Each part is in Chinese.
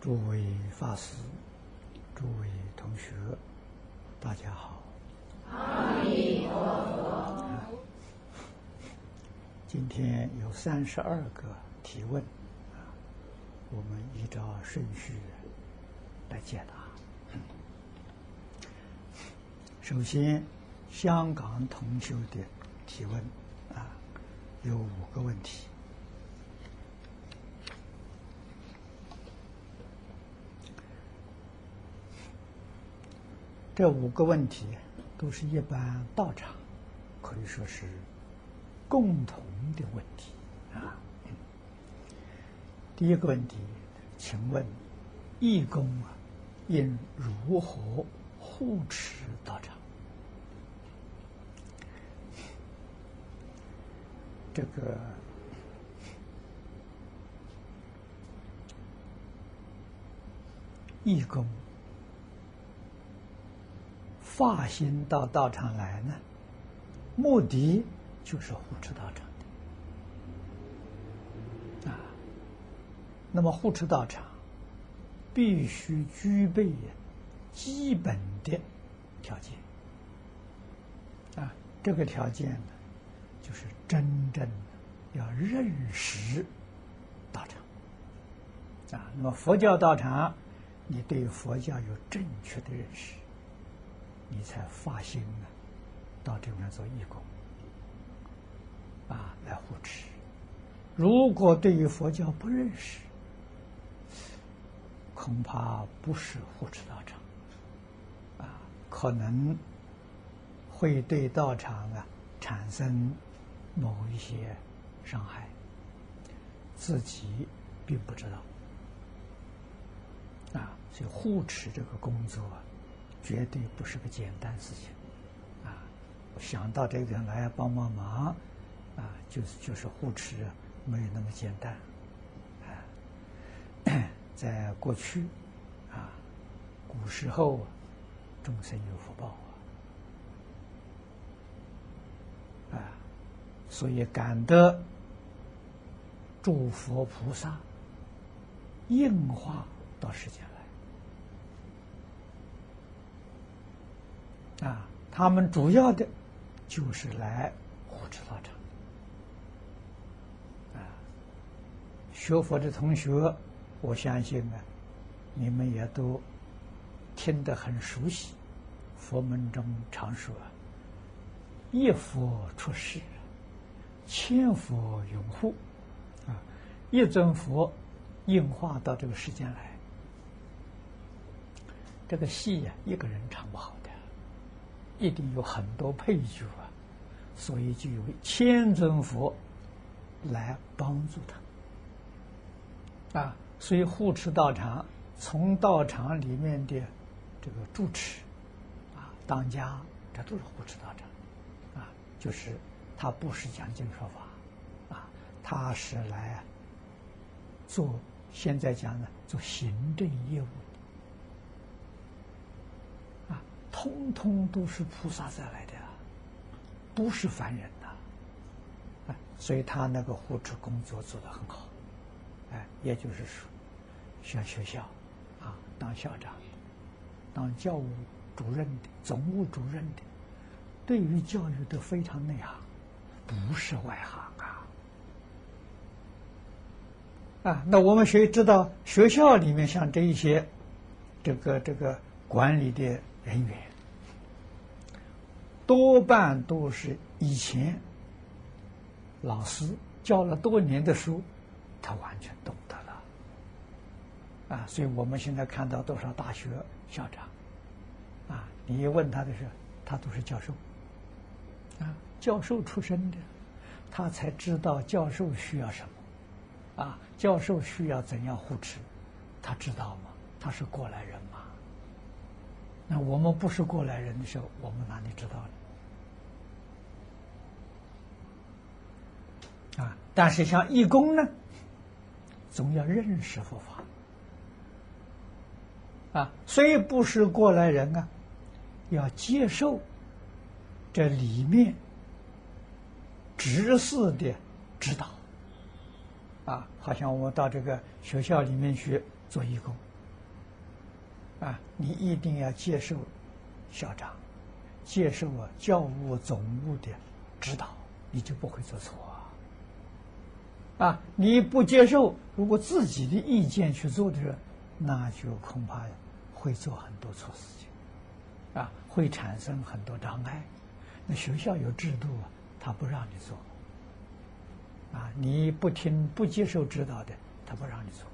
诸位法师、诸位同学，大家好。阿弥陀佛。今天有三十二个提问，啊，我们依照顺序来解答。首先，香港同修的提问，啊，有五个问题。这五个问题都是一般道场可以说是共同的问题啊。第一个问题，请问义工啊，应如何护持道场？这个义工。发心到道场来呢，目的就是护持道场的啊。那么护持道场，必须具备基本的条件啊。这个条件呢，就是真正要认识道场啊。那么佛教道场，你对佛教有正确的认识。你才发心呢，到这边做义工，啊，来护持。如果对于佛教不认识，恐怕不是护持道场，啊，可能会对道场啊产生某一些伤害，自己并不知道，啊，所以护持这个工作。绝对不是个简单事情，啊！想到这个人来帮帮忙，啊，就是就是护持，没有那么简单，啊！在过去，啊，古时候，众生有福报啊，啊，所以感得诸佛菩萨应化到世间。啊，他们主要的，就是来护持道场。啊，学佛的同学，我相信啊，你们也都听得很熟悉。佛门中常说：“一佛出世，千佛拥护。”啊，一尊佛应化到这个世间来，这个戏呀，一个人唱不好的。一定有很多配角啊，所以就有千尊佛来帮助他啊。所以护持道场，从道场里面的这个住持啊、当家，这都是护持道场啊。就是他不是讲经说法啊，他是来做现在讲的做行政业务。通通都是菩萨再来的，不是凡人呐，所以他那个护持工作做得很好，哎，也就是说，像学校啊，当校长、当教务主任的、总务主任的，对于教育都非常内行，不是外行啊。啊，那我们谁知道学校里面像这一些，这个这个管理的？人员多半都是以前老师教了多年的书，他完全懂得了啊！所以我们现在看到多少大学校长啊，你一问他的时候，他都是教授啊，教授出身的，他才知道教授需要什么啊，教授需要怎样护持，他知道吗？他是过来人吗。那我们不是过来人的时候，我们哪里知道呢？啊！但是像义工呢，总要认识佛法啊，虽不是过来人啊，要接受这里面知识的指导啊。好像我们到这个学校里面去做义工啊，你一定要接受校长、接受啊教务总务的指导，你就不会做错啊。啊，你不接受，如果自己的意见去做的时候，那就恐怕会做很多错事情，啊，会产生很多障碍。那学校有制度啊，他不让你做。啊，你不听、不接受指导的，他不让你做。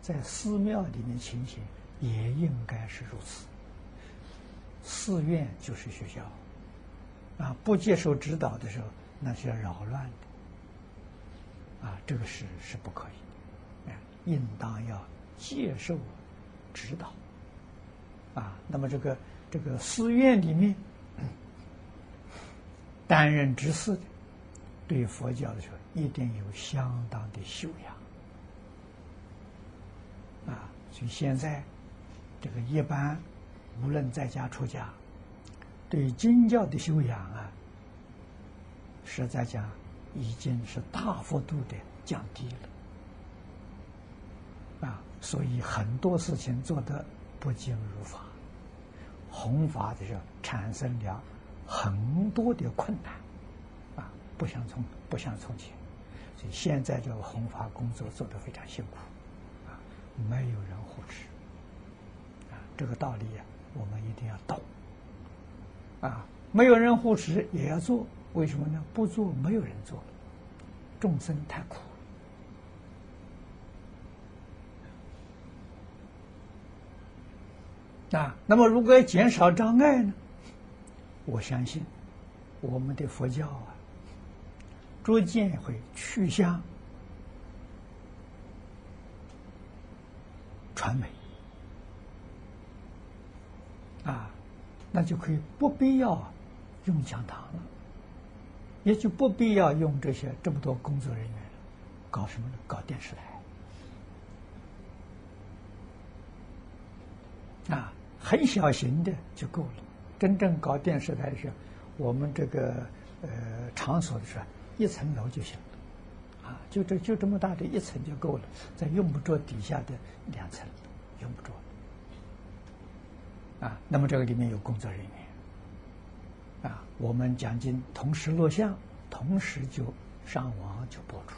在寺庙里面情形也应该是如此。寺院就是学校，啊，不接受指导的时候，那是要扰乱的。啊，这个是是不可以的，应当要接受指导。啊，那么这个这个寺院里面 担任执事的。对佛教的时候，一定有相当的修养啊！所以现在这个一般，无论在家出家，对经教的修养啊，实在讲已经是大幅度的降低了啊！所以很多事情做得不尽如法，弘法的时候产生了很多的困难。啊不像从不像从前，所以现在这个弘法工作做得非常辛苦，啊，没有人护持，这个道理呀，我们一定要懂，啊，没有人护持也要做，为什么呢？不做没有人做，众生太苦，啊，那么如果要减少障碍呢？我相信我们的佛教啊。逐渐会趋向传媒啊，那就可以不必要用讲堂了，也就不必要用这些这么多工作人员了，搞什么呢？搞电视台啊，很小型的就够了。真正搞电视台是，我们这个呃场所的时候。一层楼就行了，啊，就这就这么大的一层就够了，再用不着底下的两层，用不着。啊，那么这个里面有工作人员，啊，我们奖金同时录像，同时就上网就播出，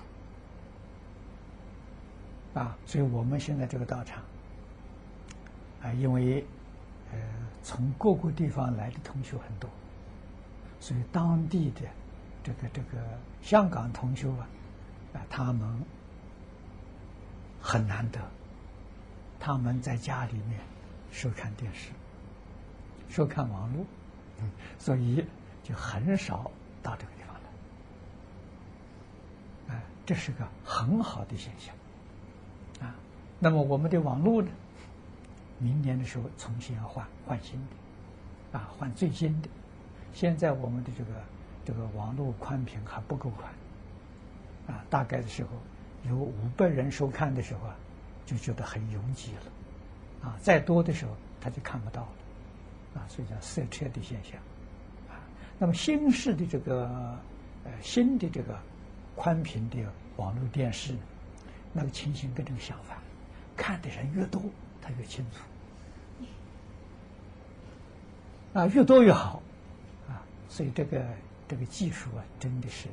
啊，所以我们现在这个道场，啊，因为呃从各个地方来的同学很多，所以当地的。这个这个香港同学啊，啊，他们很难得，他们在家里面收看电视，收看网络，嗯，所以就很少到这个地方来，哎，这是个很好的现象，啊，那么我们的网络呢，明年的时候重新要换换新的，啊，换最新的，现在我们的这个。这个网络宽频还不够宽，啊，大概的时候有五百人收看的时候啊，就觉得很拥挤了，啊，再多的时候他就看不到了，啊，所以叫塞车的现象，啊，那么新式的这个呃新的这个宽频的网络电视，那个情形跟这个相反，看的人越多，他越清楚，啊，越多越好，啊，所以这个。这个技术啊，真的是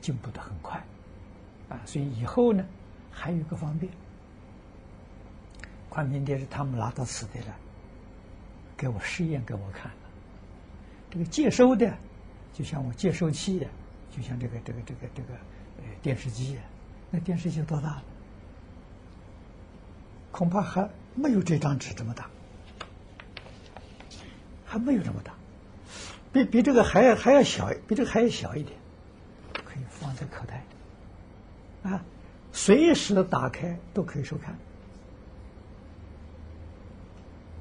进步的很快，啊，所以以后呢，还有一个方便，宽频电视他们拿到磁带了，给我试验给我看。了，这个接收的，就像我接收器的，就像这个这个这个这个呃电视机，那电视机多大？恐怕还没有这张纸这么大，还没有这么大。比比这个还要还要小，比这个还要小一点，可以放在口袋里，啊，随时的打开都可以收看，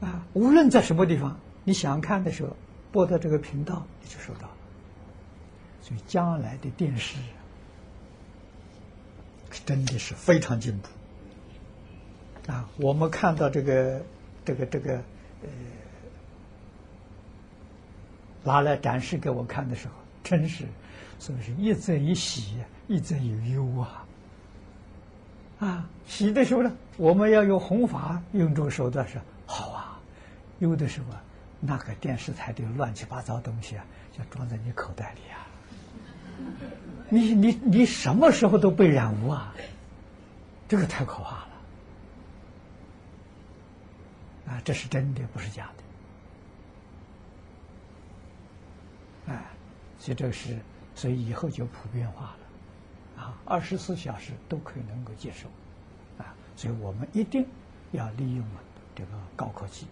啊，无论在什么地方，你想看的时候，播到这个频道你就收到了。所以将来的电视真的是非常进步，啊，我们看到这个这个这个呃。拿来展示给我看的时候，真是，是不是一则一喜，一则一忧啊？啊，喜的时候呢，我们要用弘法，用这个手段是好啊。有的时候啊，那个电视台的乱七八糟东西啊，就装在你口袋里啊。你你你什么时候都被染污啊？这个太可怕了。啊，这是真的，不是假的。哎，所以这是，所以以后就普遍化了。啊，二十四小时都可以能够接受。啊，所以我们一定要利用这个高科技，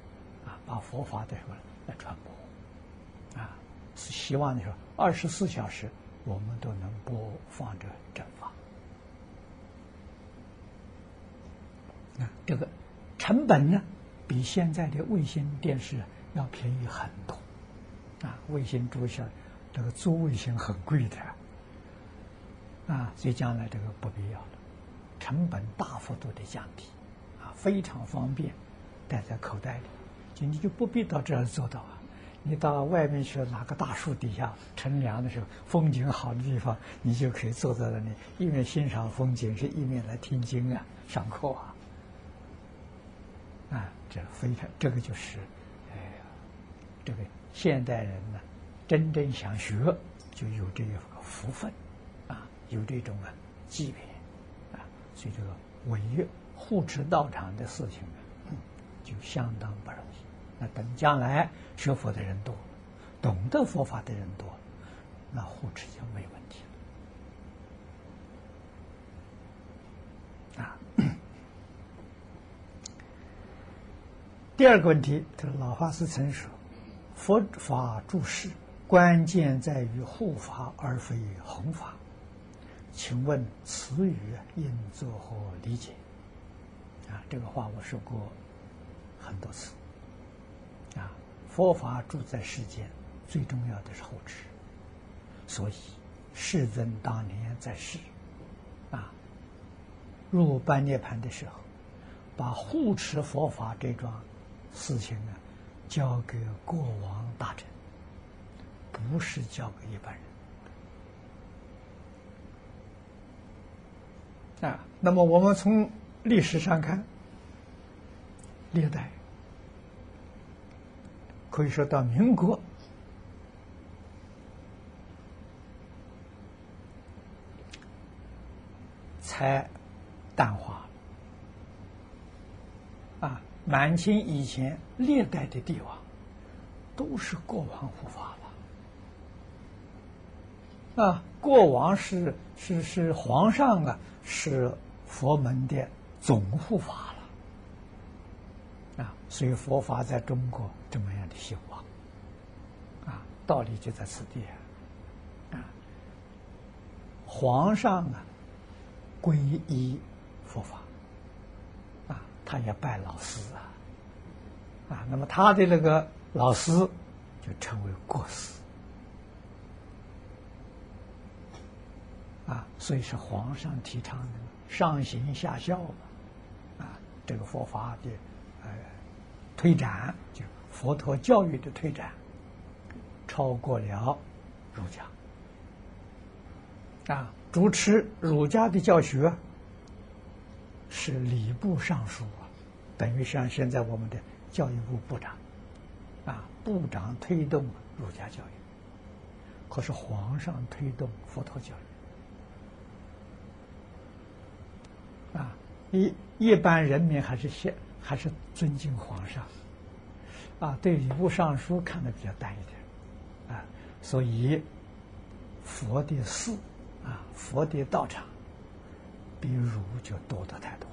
把佛法的什么来传播。啊，是希望你说二十四小时我们都能播放着正法。啊，这个成本呢？比现在的卫星电视要便宜很多，啊，卫星租下，这个租卫星很贵的，啊，所以将来这个不必要了，成本大幅度的降低，啊，非常方便，带在口袋里，你就不必到这儿做到啊，你到外面去哪个大树底下乘凉的时候，风景好的地方，你就可以坐在那里，一面欣赏风景，是一面来听经啊，上课啊。啊，这非常，这个就是，哎呀，这个现代人呢，真正想学，就有这个福分，啊，有这种啊机缘，啊，所以这个为护持道场的事情呢，就相当不容易。那等将来学佛的人多，懂得佛法的人多，那护持就没问题了，啊。第二个问题，这老法师曾说：“佛法注释关键在于护法而非弘法。”请问此语应作何理解？啊，这个话我说过很多次。佛法住在世间，最重要的是护持。所以世尊当年在世，啊，入般涅盘的时候，把护持佛法这桩。事情呢，交给国王大臣，不是交给一般人啊。那么我们从历史上看，历代可以说到民国才淡化。啊满清以前，历代的帝王都是国王护法了。啊，国王是是是皇上啊，是佛门的总护法。啊，所以佛法在中国这么样的兴旺，啊，道理就在此地啊。皇上啊，皈依佛法。啊他也拜老师啊，啊，那么他的那个老师就称为国师，啊，所以是皇上提倡的上行下效嘛，啊，这个佛法的推展，就佛陀教育的推展，超过了儒家，啊，主持儒家的教学。是礼部尚书啊，等于像现在我们的教育部部长，啊，部长推动儒家教育，可是皇上推动佛陀教育，啊，一一般人民还是先还是尊敬皇上，啊，对礼部尚书看的比较淡一点，啊，所以佛的寺啊，佛的道场。比儒就多得太多，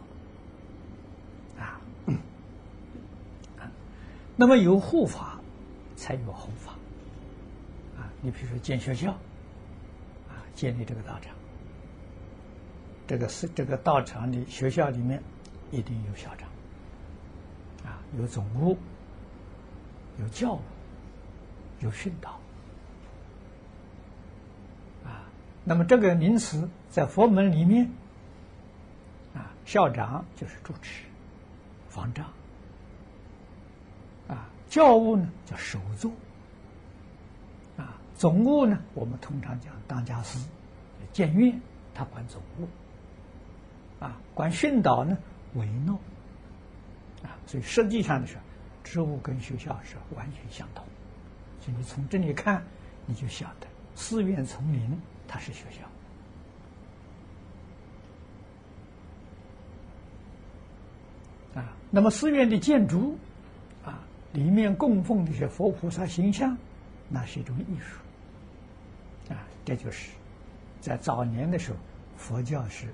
啊，那么有护法，才有弘法，啊，你比如说建学校，啊，建立这个道场，这个是这个道场的学校里面一定有校长，有总务，有教务，有训导，啊，那么这个名词在佛门里面。啊校长就是主持、方丈，啊，教务呢叫首座，啊，总务呢我们通常讲当家师，建院他管总务，啊，管训导呢为诺，所以实际上的是植物跟学校是完全相同，所以你从这里看，你就晓得寺院丛林它是学校啊。那么寺院的建筑啊，里面供奉的是佛菩萨形象，那是一种艺术啊。这就是在早年的时候，佛教是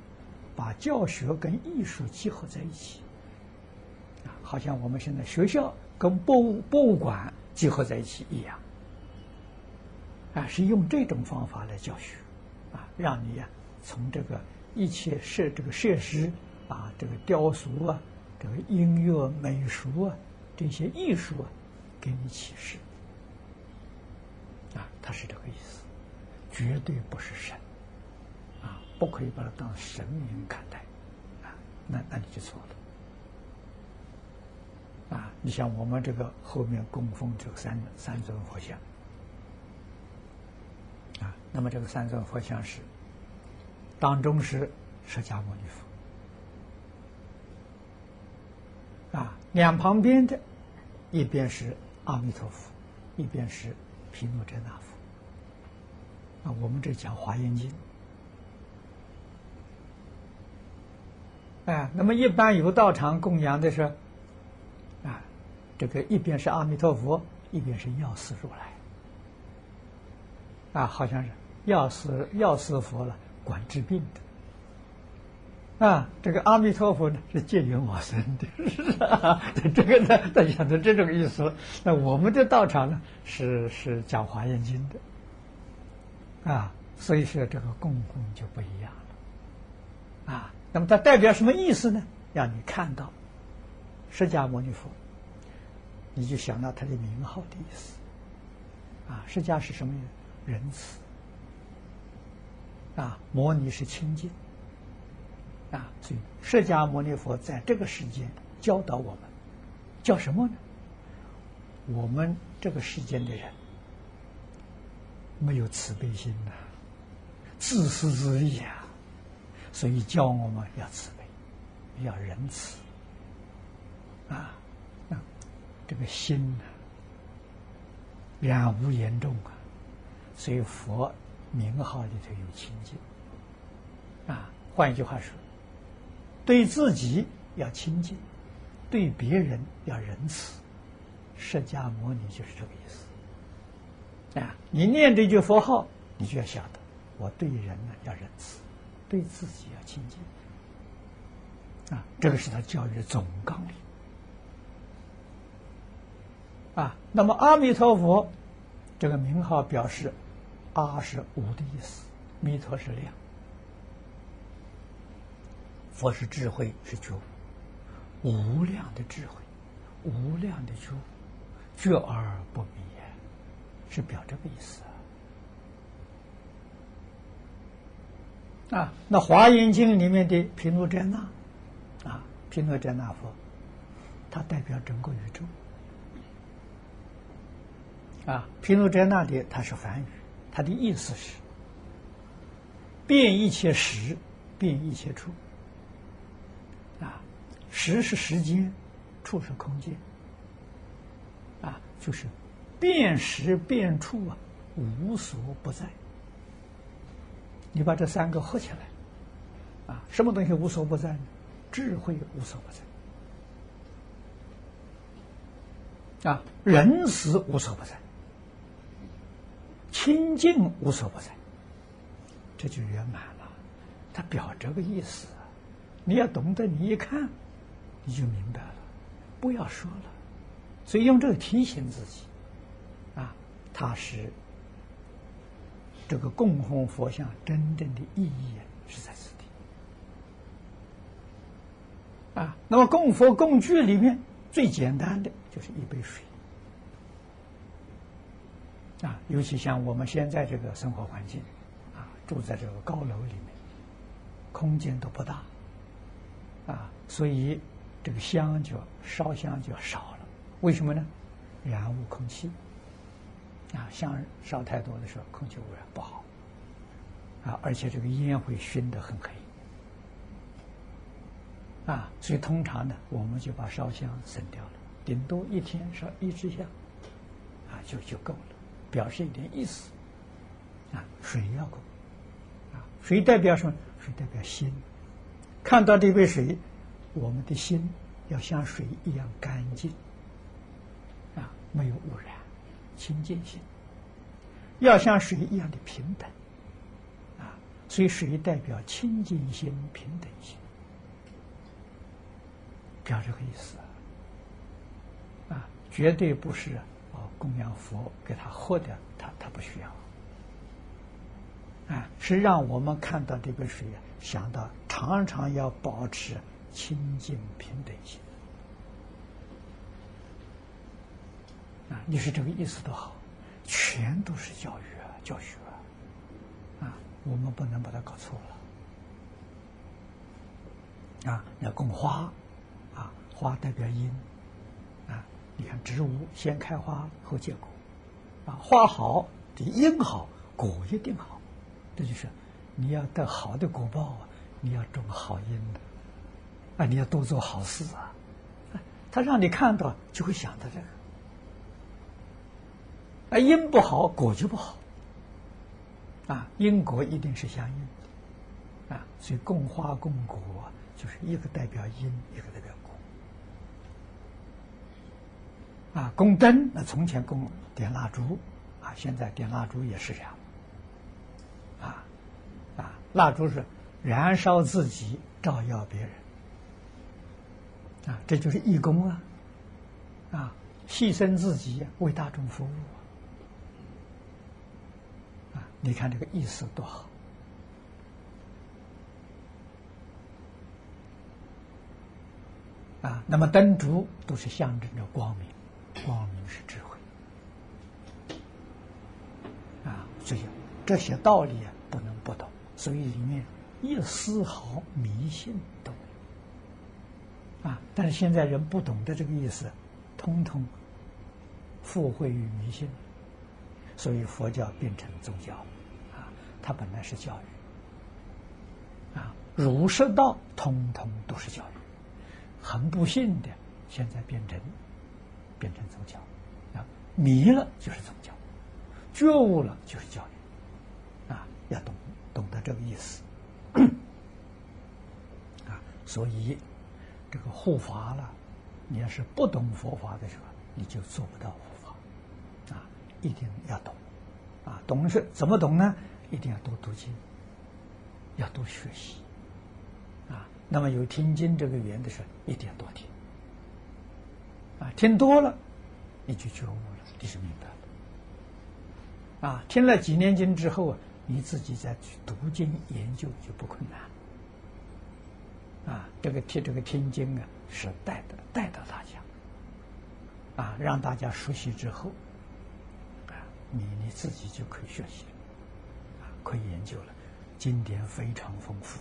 把教学跟艺术结合在一起。好像我们现在学校跟博物博物馆结合在一起一样，啊，是用这种方法来教学，啊，让你呀从这个一切设这个设施啊，这个雕塑啊，这个音乐美术啊，这些艺术啊，给你启示，啊，他是这个意思，绝对不是神，啊，不可以把它当神明看待，啊，那那你就错了。啊，你像我们这个后面供奉这三三尊佛像，啊，那么这个三尊佛像是当中是释迦牟尼佛，啊，两旁边的一边是阿弥陀佛，一边是毗卢遮那佛，啊，我们这讲华严经，哎，那么一般有道场供养的是。这个一边是阿弥陀佛，一边是药师如来，啊，好像是药师药师佛了，管治病的，啊，这个阿弥陀佛呢是借缘往生的，这个呢，他讲的这种意思。那我们的道场呢是是讲华严经的，啊，所以说这个供奉就不一样了，啊，那么它代表什么意思呢？让你看到释迦牟尼佛。你就想到他的名号的意思，啊，释迦是什么仁慈，啊，摩尼是清净，啊，所以释迦牟尼佛在这个世间教导我们，叫什么呢？我们这个世间的人没有慈悲心呐，自私自利啊，所以教我们要慈悲，要仁慈，啊。这个心呢，染污严重啊，所以佛名号里头有清净啊。换一句话说，对自己要清净，对别人要仁慈。释迦牟尼就是这个意思啊。你念这句佛号，你就要晓得，我对人呢要仁慈，对自己要清净啊。这个是他教育的总纲领。啊，那么阿弥陀佛这个名号表示，阿是无的意思，弥陀是量，佛是智慧是觉悟，无量的智慧，无量的觉悟，觉而不迷，是表这个意思啊。啊，那华严经里面的毗卢遮那，啊，毗卢遮那佛，它代表整个宇宙。啊，毗卢遮那的它是梵语，它的意思是变一切时，变一切处。啊，时是时间，处是空间。啊，就是变时变处啊，无所不在。你把这三个合起来，啊，什么东西无所不在呢？智慧无所不在。啊，仁慈无所不在。清净无所不在，这就圆满了。他表这个意思，你要懂得，你一看你就明白了。不要说了，所以用这个提醒自己，啊，它是这个供奉佛像真正的意义是在此地。啊，那么供佛供具里面最简单的就是一杯水。啊，尤其像我们现在这个生活环境，啊，住在这个高楼里面，空间都不大，啊，所以这个香就烧香就少了。为什么呢？染污空气，啊，香烧太多的时候，空气污染不好，啊，而且这个烟会熏得很黑，啊，所以通常呢，我们就把烧香省掉了，顶多一天烧一支香，啊，就就够了，表示一点意思。啊，水要够，啊，水代表什么？水代表心。看到这杯水，我们的心要像水一样干净，啊，没有污染，清净心。要像水一样的平等，啊，所以水代表清净心、平等心，表这个意思啊，绝对不是啊供养佛给他喝的，他他不需要。啊，是让我们看到这个水，想到常常要保持清净平等心。啊，你是这个意思都好，全都是教育啊，教学啊，啊，我们不能把它搞错了。啊，要供花，啊，花代表因，啊，你看植物先开花后结果，啊，花好的因好，果一定好。这就是，你要得好的果报啊！你要种好因的，啊，你要多做好事啊！他让你看到，就会想到这个。啊，因不好，果就不好。啊，因果一定是相应的，啊，所以供花供果就是一个代表因，一个代表果。啊，供灯，那从前供点蜡烛，啊，现在点蜡烛也是这样。啊，啊蜡烛是燃烧自己，照耀别人，啊，这就是义工啊，啊，牺牲自己为大众服务，啊，你看这个意思多好，啊，那么灯烛都是象征着光明，光明是智慧，啊，所以这些道理啊，不能不懂。所以里面一丝毫迷信都没有啊！但是现在人不懂得这个意思，通通附会于迷信，所以佛教变成宗教啊！它本来是教育啊，儒释道通通都是教育，很不幸的，现在变成变成宗教啊！迷了就是宗教，觉悟了就是教育啊！要懂。懂得这个意思 啊，所以这个护法了，你要是不懂佛法的时候，你就做不到护法啊！一定要懂啊！懂是怎么懂呢？一定要多读经，要多学习啊！那么有听经这个缘的时候，一定要多听啊！听多了，你就觉悟了，你就明白了啊！听了几年经之后啊。你自己再去读经研究就不困难，啊，这个听这个听经啊，是带的带到大家，啊，让大家熟悉之后，啊，你你自己就可以学习，啊，可以研究了，经典非常丰富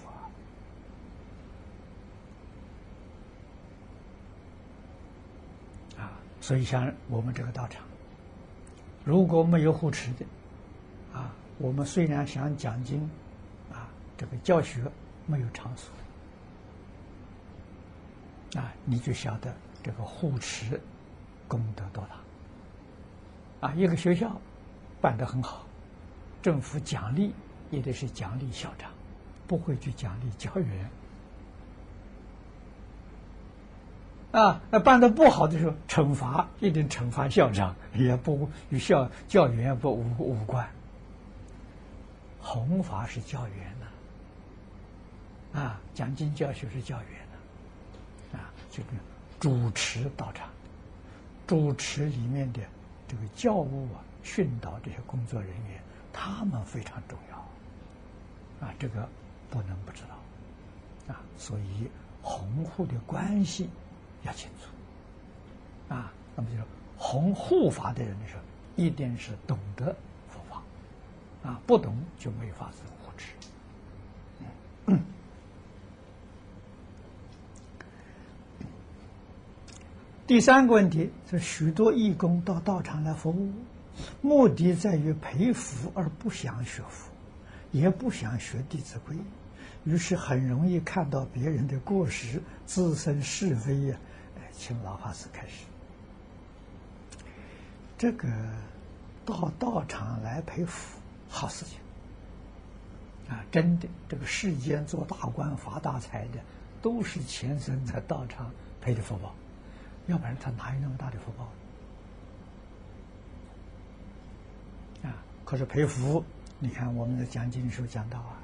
啊，啊，所以像我们这个道场，如果没有护持的。啊我们虽然想讲经，啊，这个教学没有场所，啊，你就晓得这个护持功德多大，啊，一个学校办得很好，政府奖励也得是奖励校长，不会去奖励教员，啊，那办的不好的时候，惩罚一定惩罚校长，也不与校教员不无无关。弘法是教员呢，啊，讲经教学是教员呢，啊，这个主持道场，主持里面的这个教务啊、训导这些工作人员，他们非常重要，啊，这个不能不知道，啊，所以弘护的关系要清楚，啊，那么就是弘护法的人的时候，一定是懂得佛法。啊，不懂就没法子护持。第三个问题是，许多义工到道场来服务，目的在于培福，而不想学佛，也不想学《弟子规》，于是很容易看到别人的过失，自身是非呀。请老法师开始。这个到道场来陪福，好事情啊！真的，这个世间做大官发大财的，都是前生在道场陪的福报，要不然他哪有那么大的福报啊？可是陪福，你看我们的讲经时候讲到啊，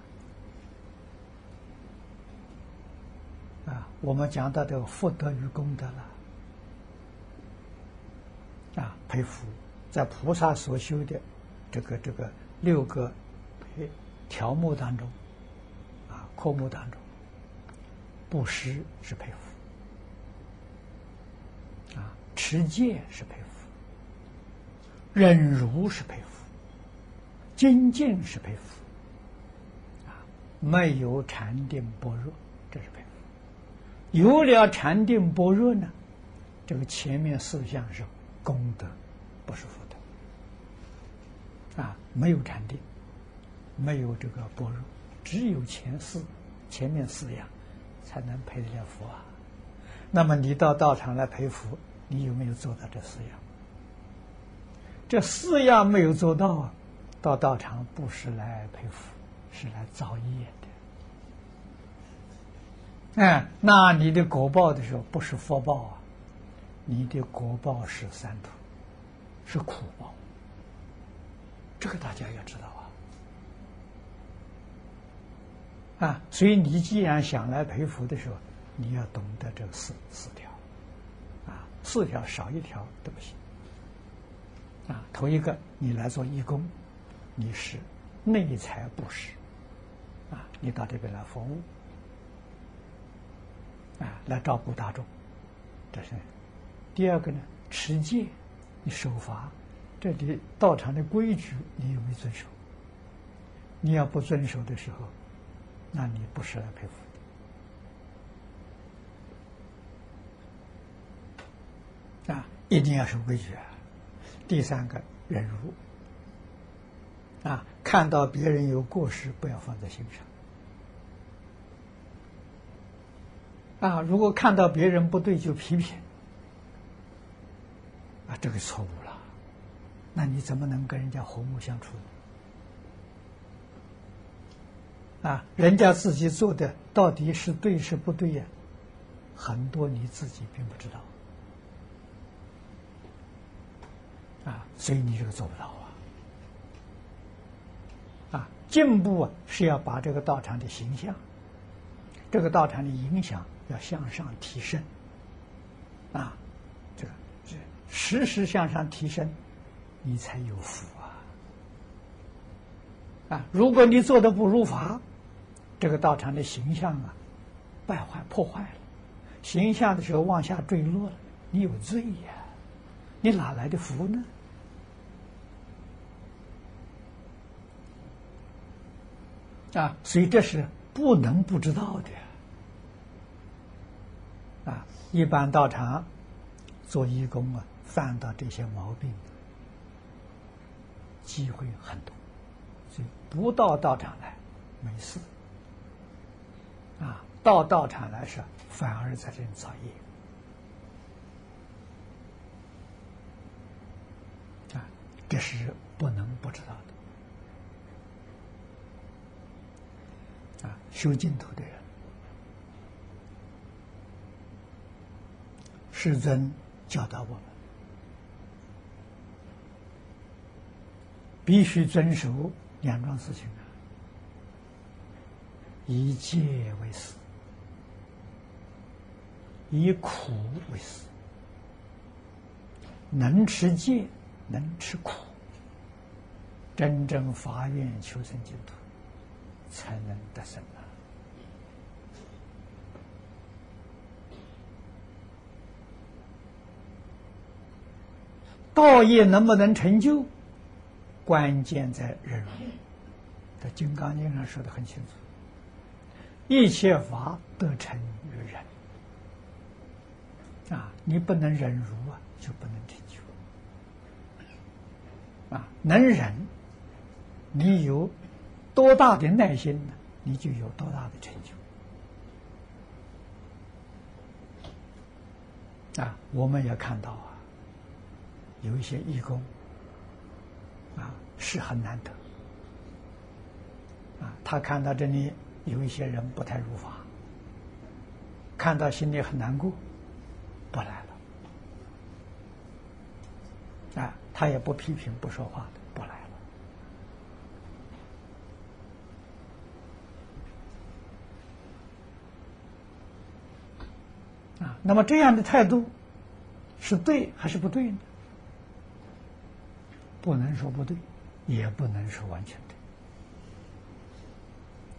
啊，我们讲到这个福德与功德了。啊，培福在菩萨所修的这个这个六个条目当中，啊科目当中，布施是培福，啊持戒是培福，忍辱是培福，精进是培福，啊没有禅定般若，有了禅定般若呢，这个前面四项是。功德不是福德啊，没有禅定，没有这个般若，只有前四、前面四样才能配得了福啊。那么你到道场来陪福，你有没有做到这四样？这四样没有做到啊，到道场不是来陪福，是来造业的。哎，那你的果报的时候，不是福报啊。你的果报是三途，是苦报，这个大家要知道啊！啊，所以你既然想来培福的时候，你要懂得这四四条，啊，四条少一条都不行。啊，头一个，你来做义工，你是内财布施，啊，你到这边来服务，啊，来照顾大众，这是。第二个呢，持戒，你守法，这里道场的规矩你有没有遵守？你要不遵守的时候，那你不是来佩服的啊！一定要守规矩啊！第三个忍辱啊，看到别人有过失，不要放在心上啊！如果看到别人不对，就批评。啊，这个错误了，那你怎么能跟人家和睦相处？啊，人家自己做的到底是对是不对呀？很多你自己并不知道，啊，所以你这个做不到啊。啊，进步啊是要把这个道场的形象，这个道场的影响要向上提升，啊。这个这时时向上提升，你才有福啊！啊，如果你做的不如法，这个道场的形象啊，败坏破坏了，形象的时候往下坠落了，你有罪呀！你哪来的福呢？啊，所以这是不能不知道的啊！一般道场做义工啊。犯到这些毛病，机会很多，所以不到道场来没事，啊，到道场来说反而在这里造业，啊，这是不能不知道的，啊，修净土的人，世尊教导我们。必须遵守两桩事情啊，以戒为师，以苦为师。能持戒，能吃苦，真正发愿求生净土，才能得生啊！道业能不能成就？关键在忍辱，在《金刚经》上说的很清楚：一切法得成于忍。啊，你不能忍辱啊，就不能成就。啊，能忍，你有多大的耐心呢？你就有多大的成就。啊，我们也看到啊，有一些义工，啊，是很难得。啊，他看到这里有一些人不太如法，看到心里很难过，不来了。啊，他也不批评不说话的，不来了。啊，那么这样的态度是对还是不对呢？不能说不对，也不能说完全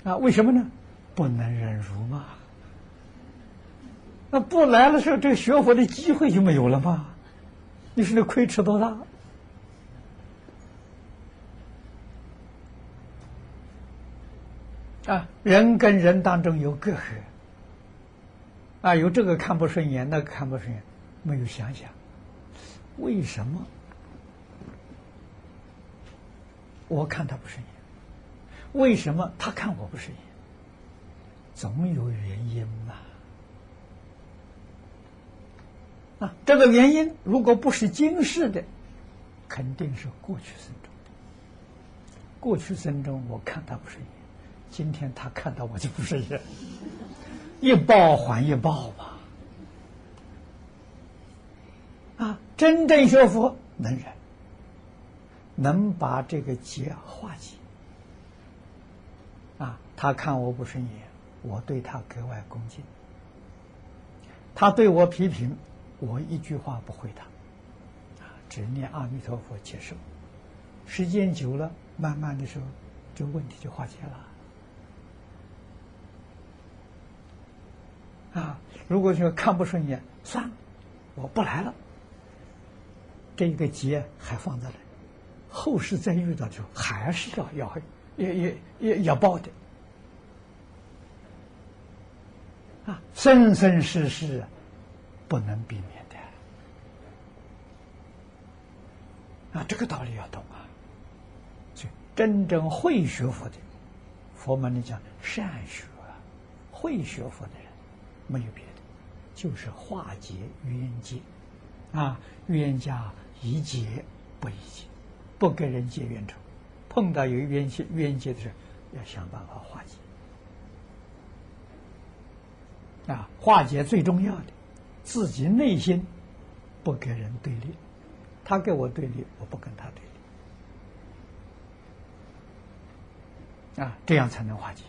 对。啊，为什么呢？不能忍辱嘛。那不来的时候这个学佛的机会就没有了吗？你说这亏吃多大？啊，人跟人当中有隔阂，啊，有这个看不顺眼，那个看不顺眼，没有想想为什么？我看他不顺眼，为什么他看我不顺眼？总有原因嘛。啊，这个原因如果不是今世的，肯定是过去生中。过去生中我看他不顺眼，今天他看到我就不顺眼，一报还一报吧。啊，真正学佛能忍。能把这个结化解，啊，他看我不顺眼，我对他格外恭敬。他对我批评，我一句话不回答，啊，只念阿弥陀佛接受。时间久了，慢慢的时候，这问题就化解了。啊，如果说看不顺眼，算了，我不来了，这个结还放在那。后世再遇到的时候，还是要要要要要要报的啊！生生世世不能避免的啊！这个道理要懂啊！所以真正会学佛的，佛门里讲善学、会学佛的人，没有别的，就是化解冤结啊！冤家宜解不宜结。不跟人结冤仇，碰到有冤结冤结的事，要想办法化解。啊，化解最重要的，自己内心不跟人对立，他跟我对立，我不跟他对立。啊，这样才能化解。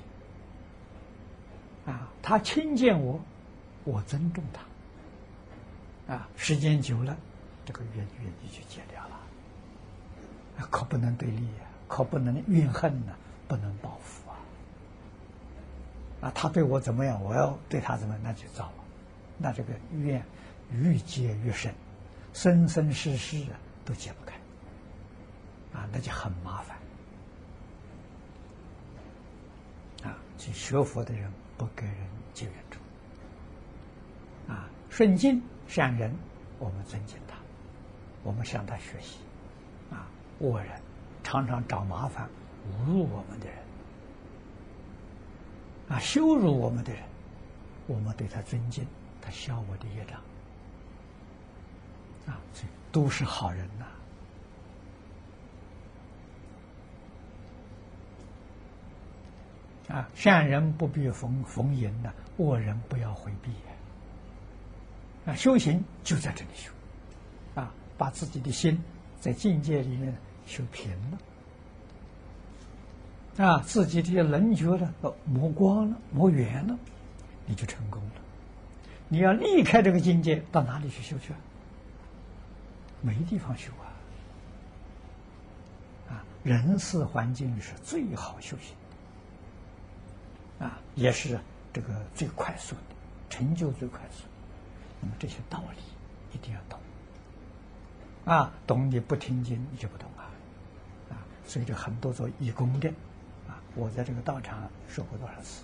啊，他亲见我，我尊重他。啊，时间久了，这个冤冤结就解掉了。可不能对立呀，可不能怨恨呐，不能报复啊！啊，他对我怎么样，我要对他怎么样，那就糟了，那这个怨越结越深，生生世世啊都解不开，啊，那就很麻烦。啊，去学佛的人不跟人结怨仇，啊，顺境善人，我们尊敬他，我们向他学习。恶人常常找麻烦，侮辱我们的人，啊，羞辱我们的人，我们对他尊敬，他消我的业障，啊，这都是好人呐。啊，善人不必逢逢迎的，恶人不要回避。啊，修行就在这里修，啊，把自己的心在境界里面。修平了啊，自己这些棱角呢都磨光了、磨圆了，你就成功了。你要离开这个境界，到哪里去修去？没地方修啊！啊，人事环境是最好修行啊，也是这个最快速的成就最快速。那么这些道理一定要懂啊，懂你不听经你就不懂。所以，就很多做义工的，啊，我在这个道场说过多少次，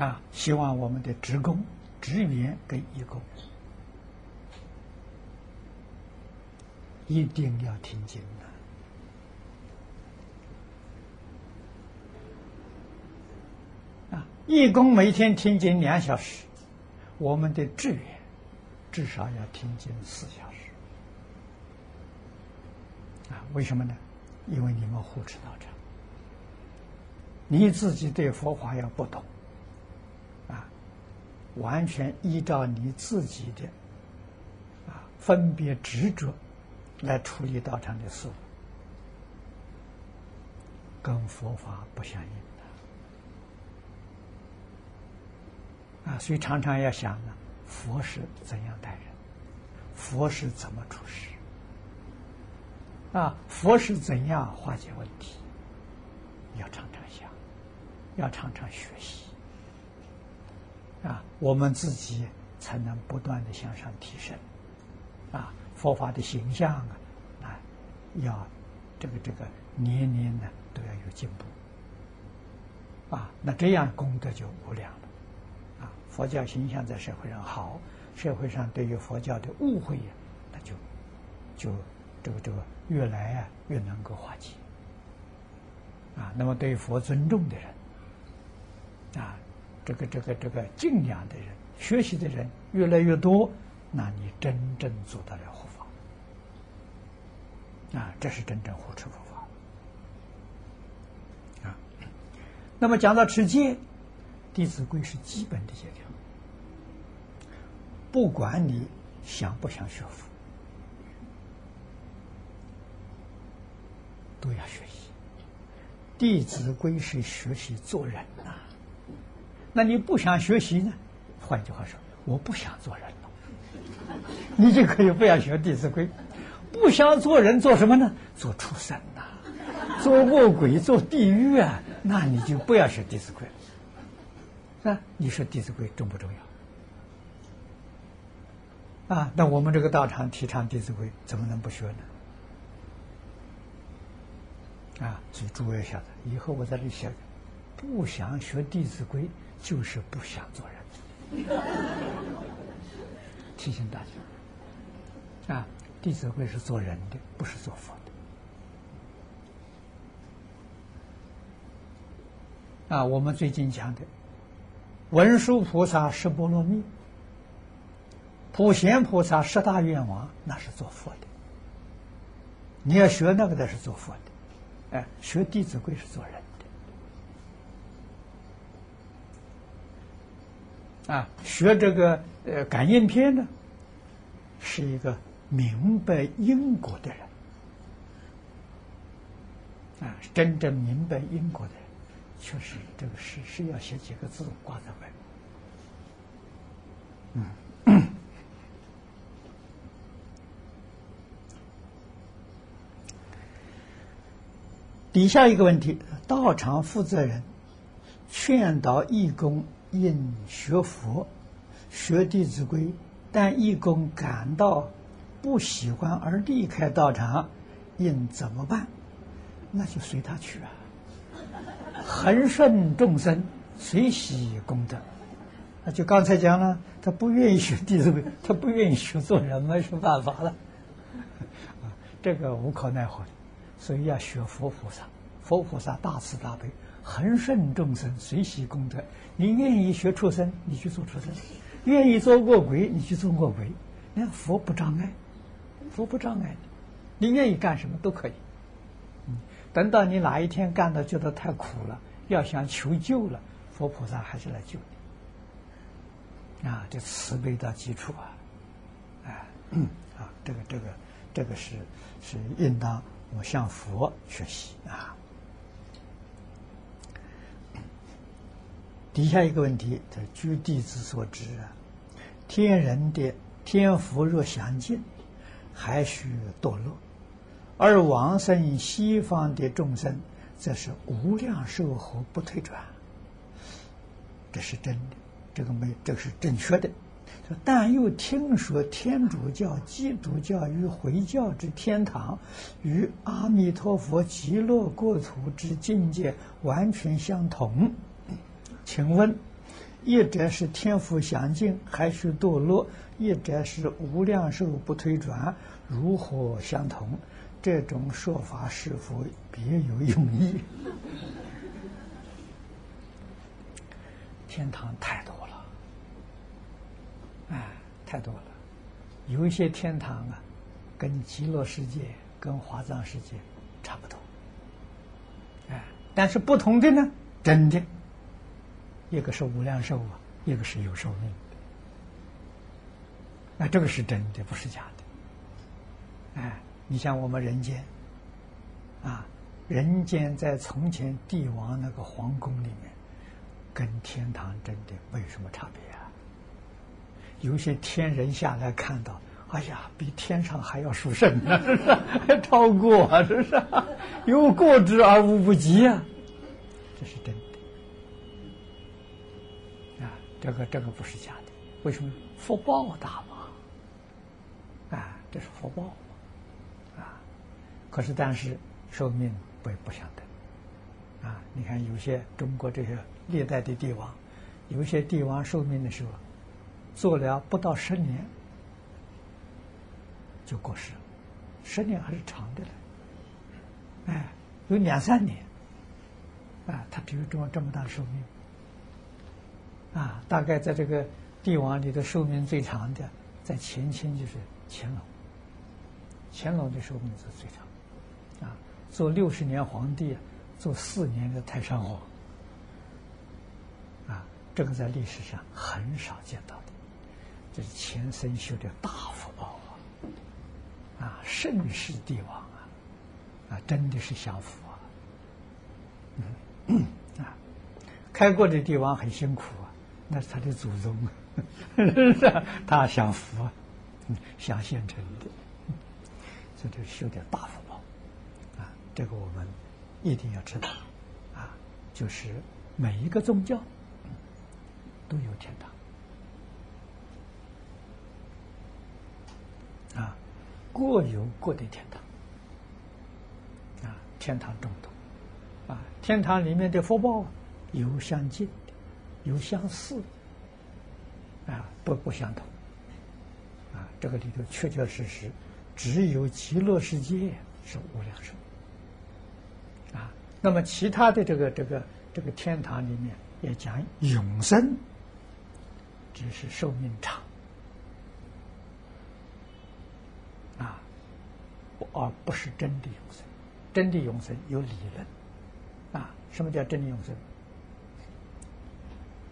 啊，希望我们的职工、职员跟义工一定要听经的，啊，义工每天听经两小时，我们的职员至少要听经四小时。啊，为什么呢？因为你们护持道场，你自己对佛法要不懂，啊，完全依照你自己的啊分别执着来处理道场的事物，跟佛法不相应啊，所以常常要想呢，佛是怎样待人，佛是怎么处事。啊，佛是怎样化解问题？要常常想，要常常学习。啊，我们自己才能不断的向上提升。啊，佛法的形象啊，啊，要这个这个年年呢都要有进步。啊，那这样功德就无量了。啊，佛教形象在社会上好，社会上对于佛教的误会呀，那就就这个这个。越来啊，越能够化解啊。那么对佛尊重的人啊，这个这个这个敬仰的人、学习的人越来越多，那你真正做到了护法啊，这是真正护持佛法啊。那么讲到持戒，《弟子规》是基本的戒条，不管你想不想学佛。都要学习，《弟子规》是学习做人呐。那你不想学习呢？换句话说，我不想做人了，你就可以不要学《弟子规》。不想做人，做什么呢？做畜生呐，做恶鬼，做地狱啊！那你就不要学《弟子规》了。啊，你说《弟子规》重不重要？啊，那我们这个道场提倡《弟子规》，怎么能不学呢？啊，所以诸位晓得，以后我在这写，不想学《弟子规》，就是不想做人。提醒大家，啊，《弟子规》是做人的，不是做佛的。啊，我们最近讲的文殊菩萨十波罗蜜，普贤菩萨十大愿王，那是做佛的。你要学那个的是做佛的。哎，学《弟子规》是做人的。啊，学这个呃感应篇呢，是一个明白因果的人。啊，真正明白因果的人，确实这个是是要写几个字挂在外面，嗯。底下一个问题：道场负责人劝导义工应学佛、学《弟子规》，但义工感到不喜欢而离开道场，应怎么办？那就随他去啊！恒顺众生，随喜功德。那就刚才讲了，他不愿意学《弟子规》，他不愿意学做人，没什么办法了。啊，这个无可奈何。所以要学佛菩萨，佛菩萨大慈大悲，恒顺众生，随喜功德。你愿意学畜生，你去做畜生；愿意做恶鬼，你去做恶鬼。你看佛不障碍，佛不障碍你愿意干什么都可以。嗯，等到你哪一天干的觉得太苦了，要想求救了，佛菩萨还是来救你。啊，这慈悲的基础啊，哎，啊，这个这个这个是是应当。我向佛学习啊！底下一个问题，据弟子所知啊，天人的天福若详尽，还需堕落；而往生西方的众生，则是无量寿和不退转。这是真的，这个没，这个是正确的。但又听说天主教、基督教与回教之天堂，与阿弥陀佛极乐国土之境界完全相同。请问，一者是天福详尽，还需堕落；一者是无量寿不退转，如何相同？这种说法是否别有用意？天堂太多了。哎，太多了，有一些天堂啊，跟极乐世界、跟华藏世界差不多，哎，但是不同的呢，真的，一个是无量寿啊，一个是有寿命，那这个是真的，不是假的，哎，你像我们人间，啊，人间在从前帝王那个皇宫里面，跟天堂真的没有什么差别。有些天人下来看到，哎呀，比天上还要殊胜呢！是不是？超过！是不是？有过之而无不及啊！这是真的啊！这个这个不是假的。为什么？福报大嘛！啊，这是福报嘛啊！可是，但是寿命不不相等啊！你看，有些中国这些历代的帝王，有些帝王寿命的时候。做了不到十年就过世了，十年还是长的了。哎，有两三年，啊，他只有这么这么大寿命。啊，大概在这个帝王里的寿命最长的，在前清就是乾隆。乾隆的寿命是最长，啊，做六十年皇帝，做四年的太上皇，啊，这个在历史上很少见到的。这是前生修的大福报啊！啊，盛世帝王啊，啊，真的是享福啊！啊，开国的帝王很辛苦啊，那是他的祖宗，他享福啊，享现成的，这就修的大福报啊！这个我们一定要知道啊，就是每一个宗教都有天堂。啊，各有各的天堂。啊，天堂众多，啊，天堂里面的福报有相近，有相似，啊，不不相同。啊，这个里头确确实实，只有极乐世界是无量寿。啊，那么其他的这个这个这个天堂里面也讲永生，只是寿命长。而不是真的永生，真的永生有理论，啊，什么叫真的永生？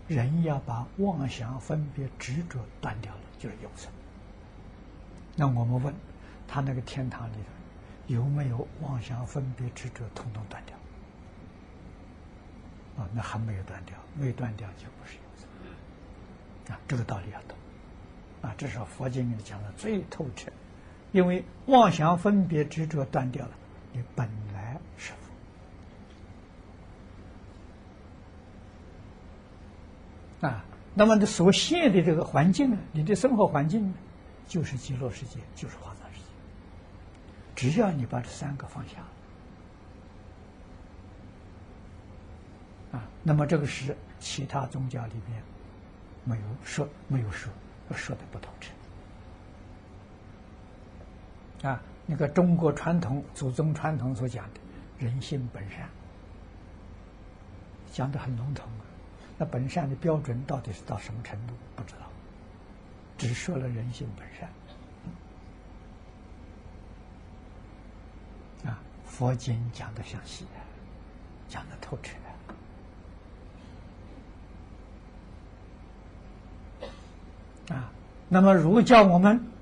人要把妄想、分别、执着断掉了，就是永生。那我们问他那个天堂里头有没有妄想、分别、执着统统断掉？啊，那还没有断掉，没断掉就不是永生。啊，这个道理要懂，啊，这是佛经里讲的最透彻。因为妄想分别执着断掉了，你本来是佛啊。那么你所现的这个环境呢？你的生活环境呢？就是极乐世界，就是华藏世界。只要你把这三个放下，啊，那么这个是其他宗教里面没有说、没有说、说的不透彻。啊，那个中国传统祖宗传统所讲的人性本善，讲的很笼统啊。那本善的标准到底是到什么程度？不知道，只说了人性本善。啊，佛经讲的详细，讲的透彻。啊，那么儒教我们。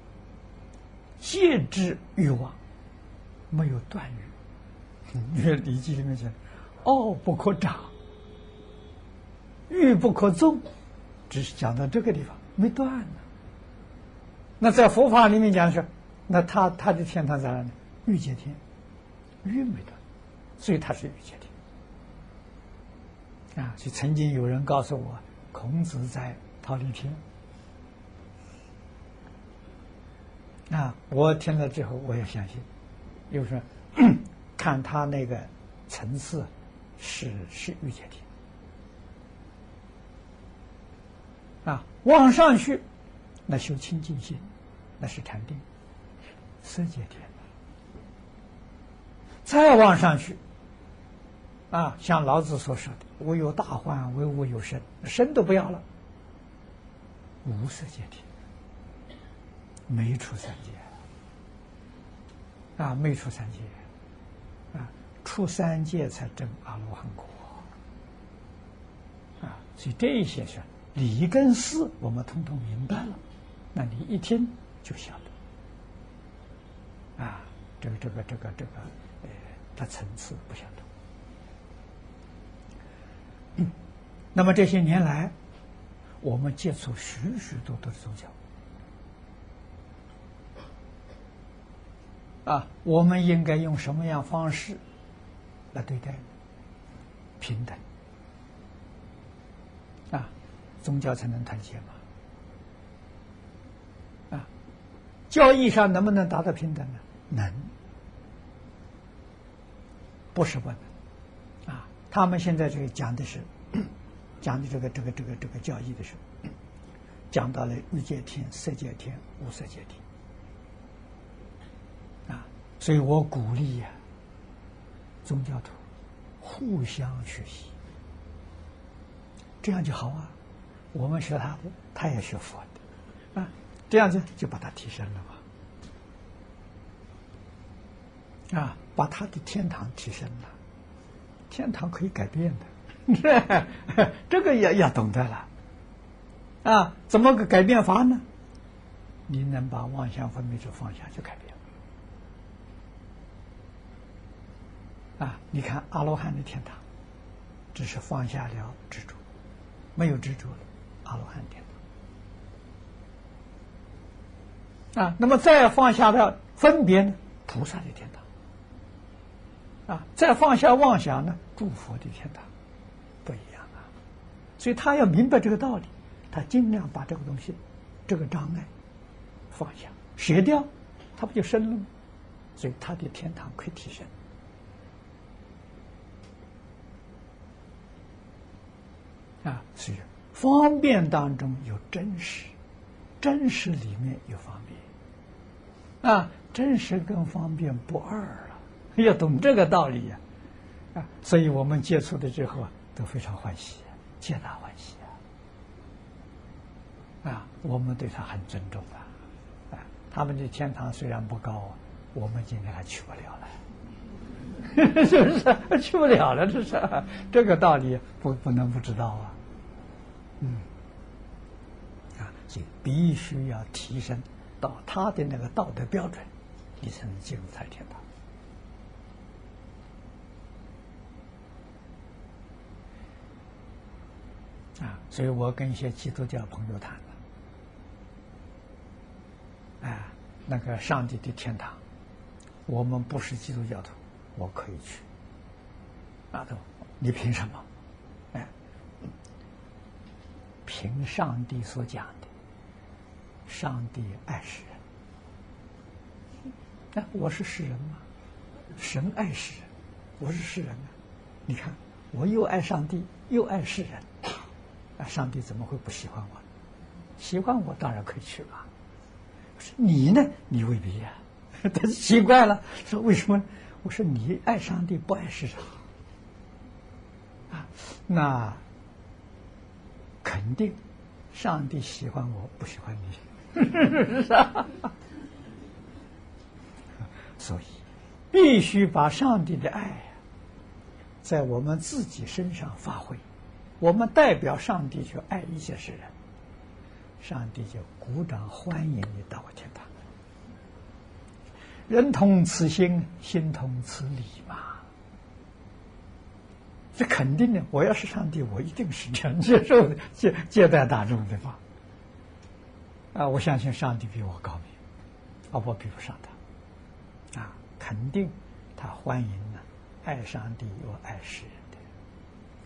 戒之欲望，没有断欲。你看《礼记》里面讲：“傲不可长，欲不可纵。”只是讲到这个地方没断呢。那在佛法里面讲是，那他他的天堂在哪里？欲界天，欲没断，所以他是欲界天。啊，就曾经有人告诉我，孔子在桃李天。啊！我听了之后，我也相信，就是 看他那个层次是是欲界天啊，往上去那修清净心，那是禅定，色界天再往上去啊，像老子所说的“唯有大患，唯物有身”，身都不要了，无色界天。没出三界啊，没出三界啊，出三界才证阿罗汉果啊。所以这些是理跟事，我们通通明白了，那你一听就晓得啊，这个这个这个这个，呃，它层次不相同。那么这些年来，我们接触许许多多的宗教。啊，我们应该用什么样方式来对待？平等啊，宗教才能团结嘛。啊，教义上能不能达到平等呢？能，不是不能。啊，他们现在这个讲的是 讲的这个这个这个这个教义的时候，讲到了欲界天、色界天、无色界天。所以我鼓励呀，宗教徒互相学习，这样就好啊。我们学他的，他也学佛的，啊，这样子就把他提升了嘛，啊，把他的天堂提升了。天堂可以改变的，这个也要懂得了。啊，怎么个改变法呢？你能把妄想分别者放下，就改变。啊！你看阿罗汉的天堂，只是放下了执着，没有执着了，阿罗汉天堂。啊，那么再放下了分别呢？菩萨的天堂。啊，再放下妄想呢？诸佛的天堂，不一样啊。所以他要明白这个道理，他尽量把这个东西，这个障碍放下、舍掉，他不就生了吗？所以他的天堂可以提升。啊，是。方便当中有真实，真实里面有方便，啊，真实跟方便不二了，要懂这个道理呀，啊，所以我们接触的之后啊，都非常欢喜，皆大欢喜啊，啊，我们对他很尊重的，啊，他们的天堂虽然不高，我们今天还去不了了，是不是？去不了了，这是。这个道理，不不能不知道啊。嗯，啊，所以必须要提升到他的那个道德标准，你才能进入才天堂。啊，所以我跟一些基督教朋友谈了，啊，那个上帝的天堂，我们不是基督教徒，我可以去。啊，都，你凭什么？凭上帝所讲的，上帝爱世人。那我是世人吗？神爱世人，我是世人啊！你看，我又爱上帝，又爱世人，啊，上帝怎么会不喜欢我？喜欢我当然可以去吧。你呢？你未必呀。他奇怪了，说为什么？我说你爱上帝，不爱世人啊？那。肯定，上帝喜欢我不喜欢你？所以必须把上帝的爱在我们自己身上发挥。我们代表上帝去爱一些世人，上帝就鼓掌欢迎你到我天堂。人同此心，心同此理嘛。这肯定的，我要是上帝，我一定是这样接受的，接接待大众的话？啊，我相信上帝比我高明，啊，我比不上他，啊，肯定他欢迎呢，爱上帝又爱世人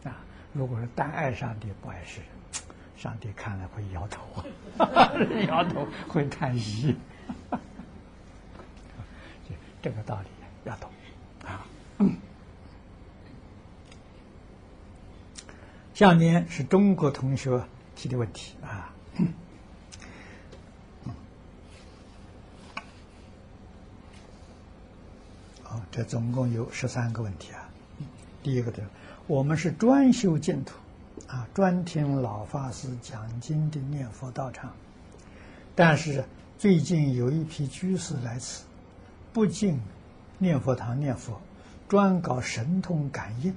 的，啊，如果是单爱上帝不爱世人，上帝看了会摇头啊，摇头会叹息，这个道理要懂，啊。嗯下面是中国同学提的问题啊。好，这总共有十三个问题啊。第一个的，我们是专修净土啊，专听老法师讲经的念佛道场，但是最近有一批居士来此，不进念佛堂念佛，专搞神通感应，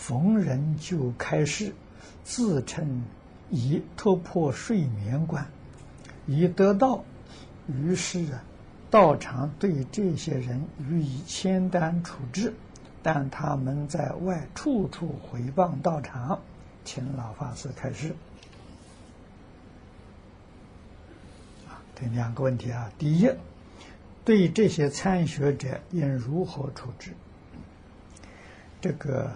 逢人就开示，自称已突破睡眠关，已得道。于是啊，道场对这些人予以签单处置，但他们在外处处回谤道场，请老法师开示。啊这两个问题啊，第一，对这些参学者应如何处置？这个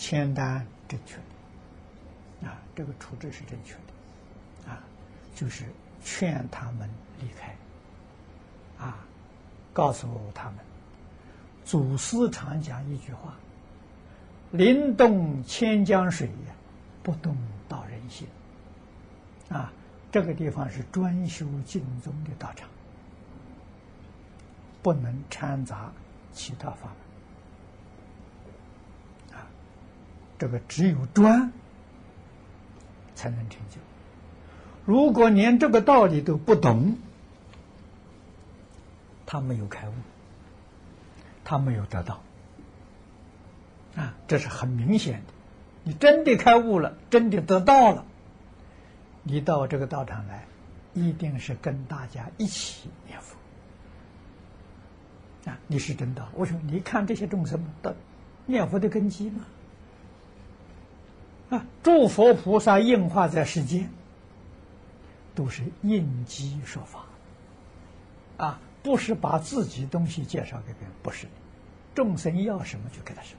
签单正确的啊，这个处置是正确的啊，就是劝他们离开啊，告诉他们，祖师常讲一句话：“临动千江水，不动道人心。”啊。这个地方是专修净宗的道场，不能掺杂其他法门啊。这个只有专才能成就。如果连这个道理都不懂，他没有开悟，他没有得到啊，这是很明显的。你真的开悟了，真的得到了。你到这个道场来，一定是跟大家一起念佛啊！你是真道。我说，你看这些众生的念佛的根基吗？啊，诸佛菩萨应化在世间，都是应机说法啊，不是把自己东西介绍给别人，不是。众生要什么就给他什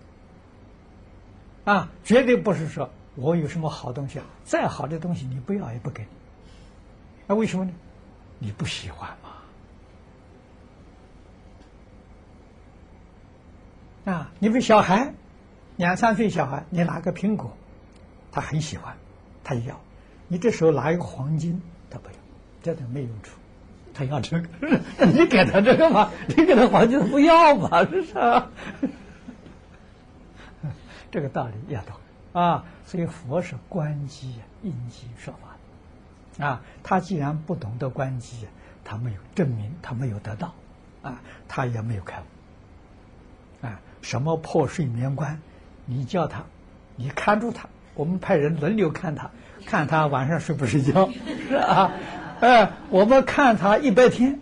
么啊，绝对不是说。我有什么好东西啊？再好的东西你不要也不给，那为什么呢？你不喜欢嘛？啊，你比小孩两三岁小孩，你拿个苹果，他很喜欢，他要。你这时候拿一个黄金，他不要，这都没用处。他要这个，你给他这个嘛？你给他黄金他不要嘛？是不是？这个道理要懂。啊，所以佛是观机应机说法，啊，他既然不懂得观机，他没有证明，他没有得到，啊，他也没有开悟，啊，什么破睡眠关，你叫他，你看住他，我们派人轮流看他，看他晚上睡不睡觉，是 啊，哎，我们看他一百天，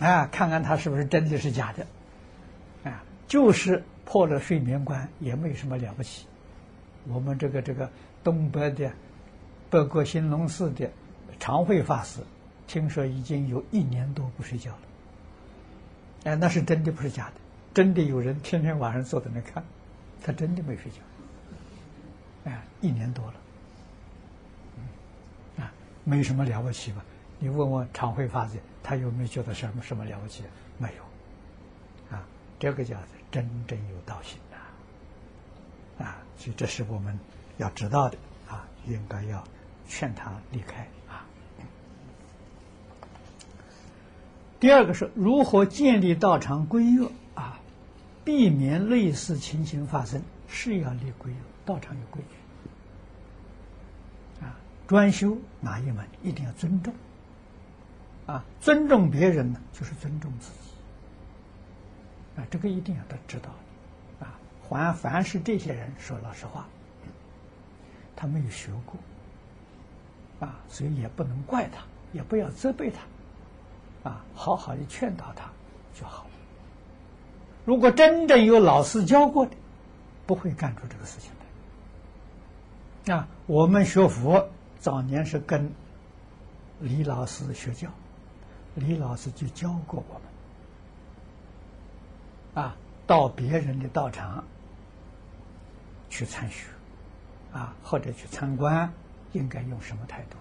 啊，看看他是不是真的是假的，啊，就是破了睡眠关，也没什么了不起。我们这个这个东北的北国兴隆寺的常慧法师，听说已经有一年多不睡觉了。哎，那是真的，不是假的。真的有人天天晚上坐在那看，他真的没睡觉。哎，一年多了，啊，没什么了不起吧？你问问常慧法师，他有没有觉得什么什么了不起？没有。啊，这个叫真正有道心。啊，所以这是我们要知道的啊，应该要劝他离开啊。第二个是如何建立道场规约啊，避免类似情形发生，是要立规约，道场有规矩。专修哪一门，一定要尊重啊，尊重别人呢，就是尊重自己啊，这个一定要他知道啊。还凡是这些人说老实话，他没有学过，啊，所以也不能怪他，也不要责备他，啊，好好的劝导他就好了。如果真正有老师教过的，不会干出这个事情来。啊，我们学佛早年是跟李老师学教，李老师就教过我们，啊，到别人的道场。去参学，啊，或者去参观，应该用什么态度？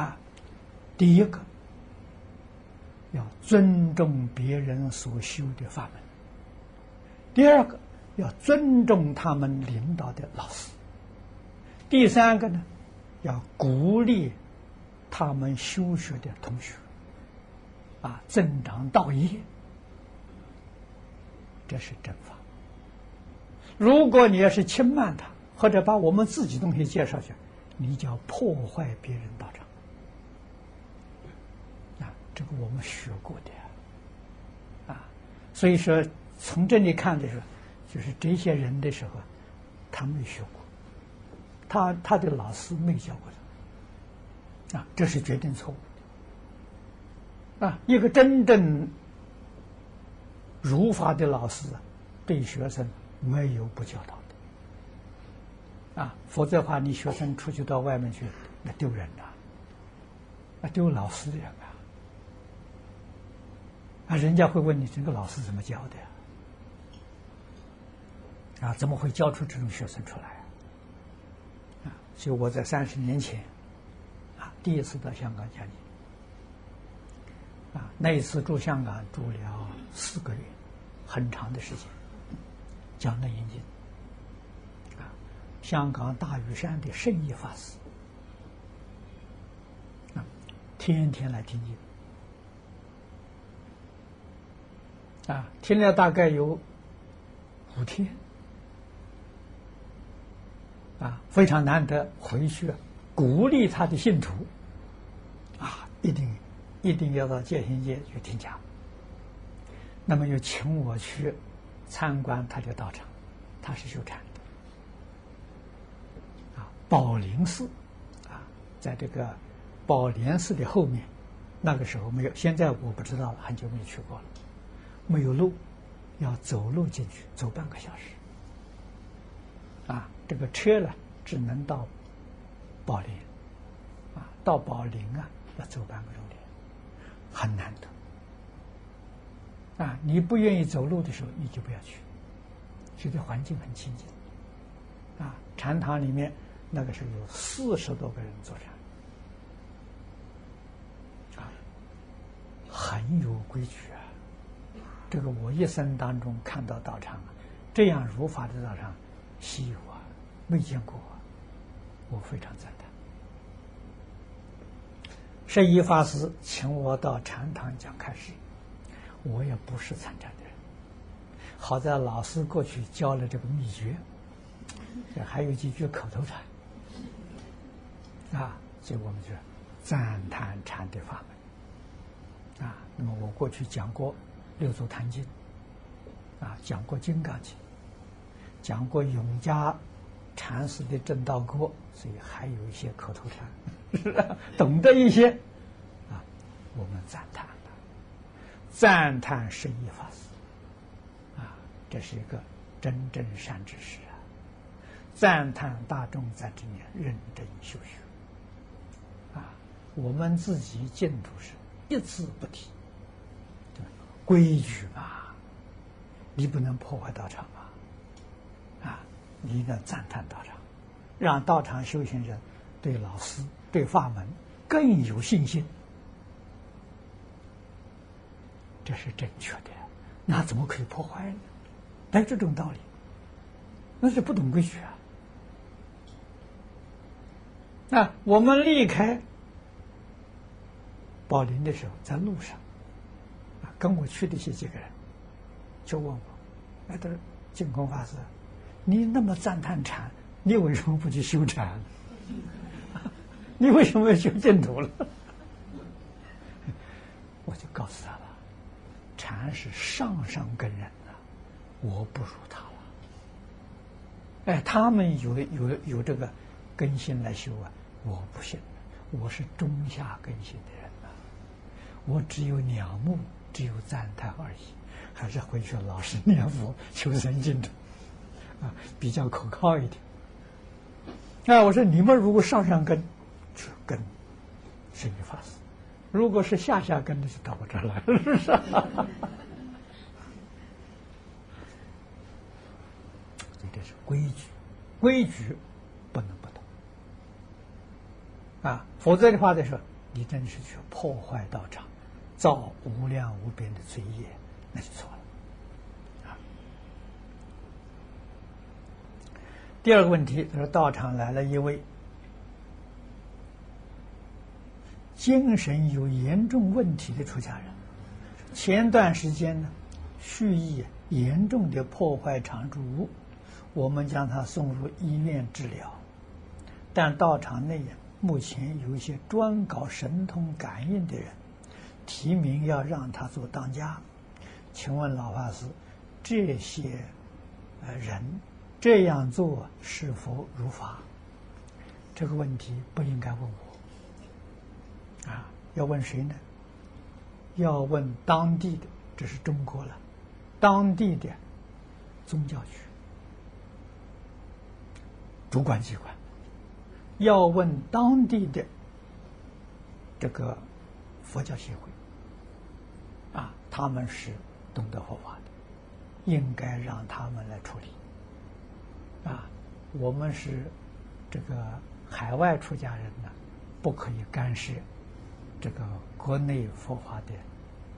啊，第一个要尊重别人所修的法门；第二个要尊重他们领导的老师；第三个呢，要鼓励他们修学的同学，啊，增长道业。这是正法。如果你要是轻慢他，或者把我们自己东西介绍去，你就要破坏别人道场。啊，这个我们学过的，啊，所以说从这里看的时候，就是这些人的时候，他没学过，他他的老师没教过他，啊，这是决定错误，啊，一个真正儒法的老师，对学生没有不教导的，啊，否则的话，你学生出去到外面去，那丢人呐，那丢老师的人啊。啊，人家会问你这个老师怎么教的呀？啊，怎么会教出这种学生出来？啊，所以我在三十年前，啊，第一次到香港讲经，啊，那一次住香港住了四个月，很长的时间，讲《楞严经》，啊，香港大屿山的圣义法师，啊，天天来听经。啊，听了大概有五天，啊，非常难得，回去鼓励他的信徒，啊，一定一定要到建行街去听讲。那么又请我去参观他的道场，他是修禅的，啊，宝林寺，啊，在这个宝莲寺的后面，那个时候没有，现在我不知道了，很久没去过了。没有路，要走路进去，走半个小时。这个车呢，只能到宝林，啊，到宝林啊，要走半个钟头，很难得。啊，你不愿意走路的时候，你就不要去。觉得环境很清净，啊，禅堂里面那个时候有四十多个人坐禅，啊，很有规矩啊。这个我一生当中看到道场，这样如法的道场，稀有，没见过，我非常赞叹。圣一法师请我到禅堂讲开示，我也不是参禅的人，好在老师过去教了这个秘诀，还有几句口头禅，啊，所以我们就赞叹禅的法门，啊，那么我过去讲过。六祖坛经，啊，讲过《金刚经》，讲过永嘉禅师的正道歌，所以还有一些口头禅，懂得一些，啊，我们赞叹了，赞叹圣意法师，啊，这是一个真正善知识啊，赞叹大众在这里认真修学，啊，我们自己净土是一字不提。规矩嘛，你不能破坏道场，啊，你应该赞叹道场，让道场修行人对老师、对法门更有信心，这是正确的。那怎么可以破坏呢？没这种道理，那是不懂规矩啊。那我们离开宝林的时候，在路上。啊跟我去的这几个人，就问我：“那都净空法师，你那么赞叹禅，你为什么不去修禅？你为什么要修净土了？” 我就告诉他了：“禅是上上根人呐，我不如他了。哎，他们有有有这个根性来修啊，我不行，我是中下根性的人呐，我只有两目。”只有赞叹而已，还是回去老实念佛求生净土啊，比较可靠一点。那我说你们如果上上根，是根是一法师；如果是下下根的，就到我这儿来了，是不是？这是规矩，规矩不能不懂啊，否则的话的时候，你真是去破坏道场。造无量无边的罪业，那就错了。啊，第二个问题，他说道场来了一位。精神有严重问题的出家人，前段时间呢，蓄意严重的破坏常住物，我们将他送入医院治疗，但道场内目前有一些专搞神通感应的人，提名要让他做当家，请问老法师，这些人这样做是否如法？这个问题不应该问我，啊，要问谁呢？要问当地的，这是中国了，当地的宗教局主管机关。要问当地的这个佛教协会，啊，他们是懂得佛法的，应该让他们来处理。啊，我们是这个海外出家人呢，不可以干涉这个国内佛法的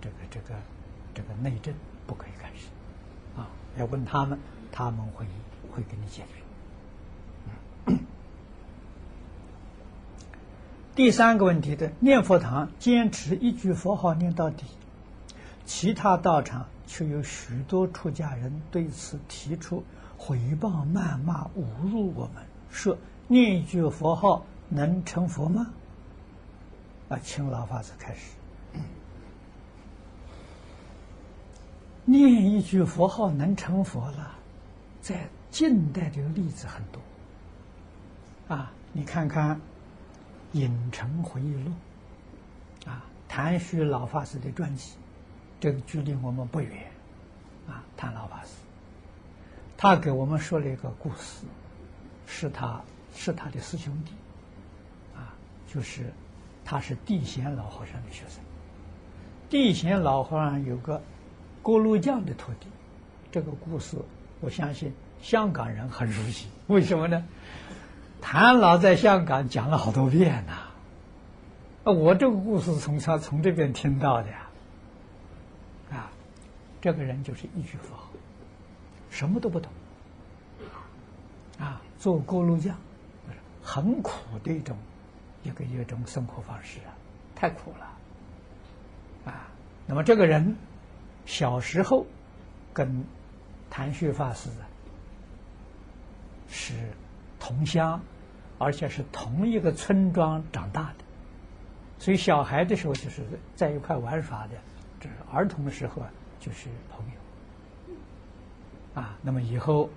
这个这个这个内政，不可以干涉。啊，要问他们，他们会会给你解决。第三个问题的念佛堂坚持一句佛号念到底，其他道场却有许多出家人对此提出毁谤、谩骂、侮辱我们，说念一句佛号能成佛吗？啊，请老法师开始。念一句佛号能成佛了，在近代这个例子很多。啊，你看看。《影城回忆录》啊，谭旭老法师的传记，这个距离我们不远啊。谭老法师，他给我们说了一个故事，是他是他的师兄弟啊，就是他是地贤老和尚的学生。地贤老和尚有个锅炉匠的徒弟，这个故事我相信香港人很熟悉。为什么呢？谭老在香港讲了好多遍呐，啊我这个故事从他从这边听到的呀，啊，这个人就是一句佛号，什么都不懂，啊，做锅炉匠，很苦的一种一个一种生活方式啊，太苦了，啊，那么这个人小时候跟谭旭法师是同乡。而且是同一个村庄长大的，所以小孩的时候就是在一块玩耍的，这是儿童的时候啊，就是朋友。啊，那么以后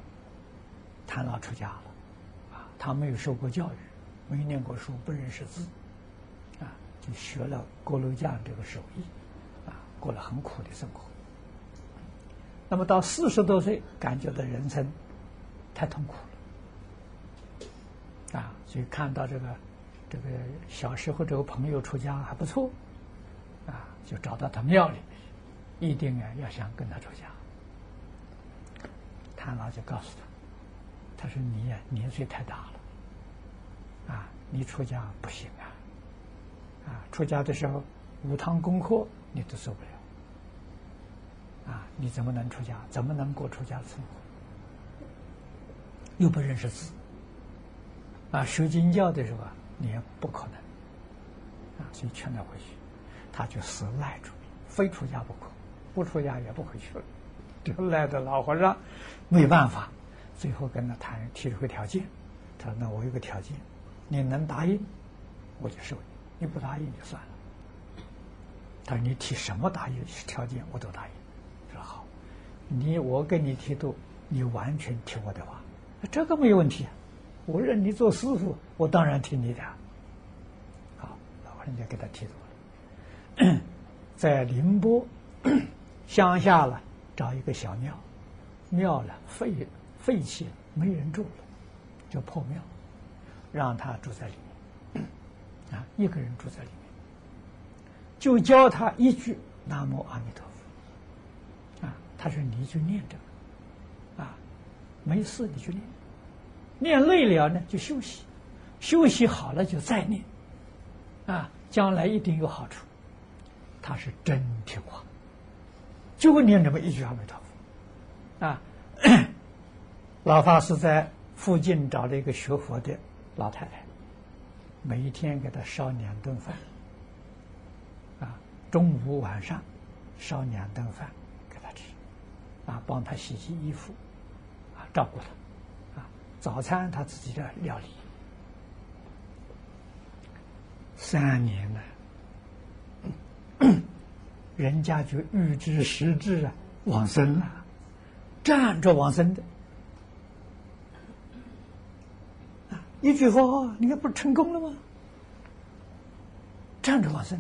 谭老出家了，啊，他没有受过教育，没念过书，不认识字，啊，就学了锅炉匠这个手艺，啊，过了很苦的生活。那么到四十多岁，感觉到人生太痛苦了。啊，所以看到这个，这个小时候这个朋友出家还不错，啊，就找到他庙里，一定啊要想跟他出家。谭老就告诉他，他说你呀年岁太大了，啊，你出家不行啊，啊，出家的时候五堂功课你都受不了，啊，你怎么能出家？怎么能过出家的生活？又不认识字。啊，学经教的时候啊，你也不可能啊，所以劝他回去，他就死赖住，非出家不可，不出家也不回去了，就赖的老和尚，没办法，最后跟他谈提出个条件，他说：“那我有个条件，你能答应，我就收你；你不答应就算了。”他说：“你提什么答应条件，我都答应。”说好，你我跟你提都，你完全听我的话，这个没有问题。我认你做师傅，我当然听你的。好，老和尚就给他剃度了。在宁波 乡下了，找一个小庙，庙了废废弃了，没人住了，就破庙，让他住在里面，啊，一个人住在里面，就教他一句“南无阿弥陀佛”，啊，他说你就念着，啊，没事你就念。念累了呢，就休息，休息好了就再念，啊，将来一定有好处。他是真听话，就会念这么一句阿弥陀佛，啊，老法师在附近找了一个学佛的老太太，每一天给他烧两顿饭，啊，中午晚上烧两顿饭给他吃，啊，帮他洗洗衣服，啊，照顾他。早餐他自己的料理，三年了，人家就预知时至啊，往生了，站着往生的。一句话，你看不成功了吗？站着往生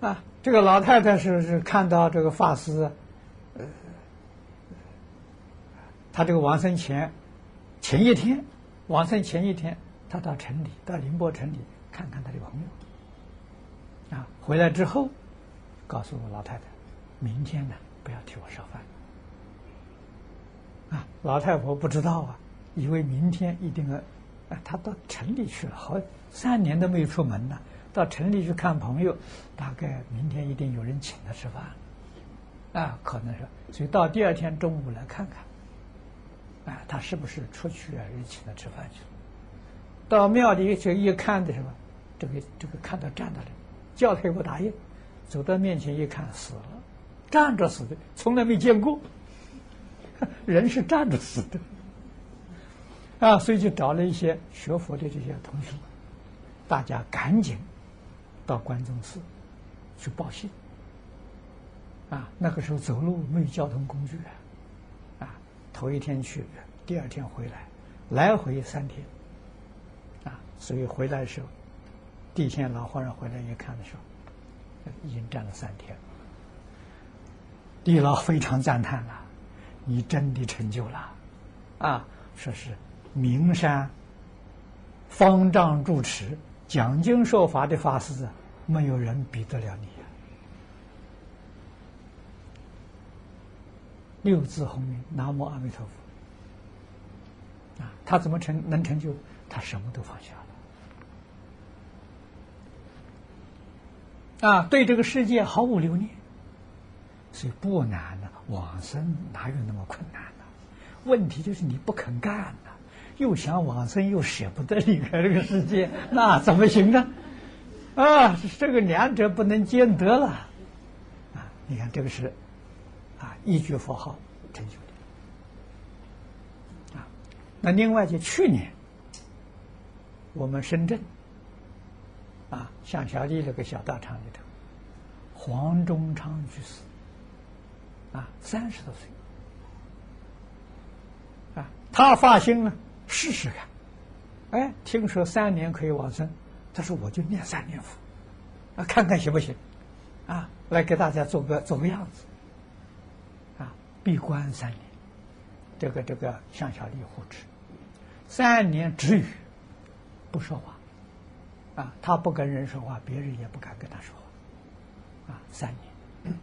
的啊！这个老太太是是看到这个法师，呃，他这个往生前前一天，往生前一天，他到城里，到宁波城里看看他的朋友啊，回来之后告诉我老太太，明天呢不要替我烧饭。啊，老太婆不知道啊，以为明天一定要，啊，他到城里去了，好三年都没有出门呢，到城里去看朋友，大概明天一定有人请他吃饭，啊，可能是，所以到第二天中午来看看，啊，他是不是出去啊？人请他吃饭去了，到庙里去一看的时候，这个这个看到站着的，叫他也不答应，走到面前一看死了，站着死的，从来没见过。人是站着死的，啊，所以就找了一些学佛的这些同学，大家赶紧到关中寺去报信。啊，那个时候走路没有交通工具啊，啊，头一天去，第二天回来，来回三天，啊，所以回来的时候，第一天老和尚回来一看的时候，已经站了三天，地老非常赞叹了。你真的成就了，啊！说是名山方丈住持讲经说法的法师，没有人比得了你。六字红名，南无阿弥陀佛。啊，他怎么成能成就？他什么都放下了，啊，对这个世界毫无留恋。所以不难的，往生哪有那么困难呢？问题就是你不肯干呐，又想往生又舍不得离开这个世界，那怎么行呢？啊，这个两者不能兼得了。啊，你看这个是啊，一句佛号成就的。啊，那另外就去年我们深圳啊，向小丽那个小道场里头，黄忠昌居士。啊，三十多岁，啊，他发心呢，试试看，哎，听说三年可以往生，他说我就念三年佛，啊，看看行不行，啊，来给大家做个做个样子，啊，闭关三年，这个这个向小丽护持，三年止语，不说话，啊，他不跟人说话，别人也不敢跟他说话，啊，三年。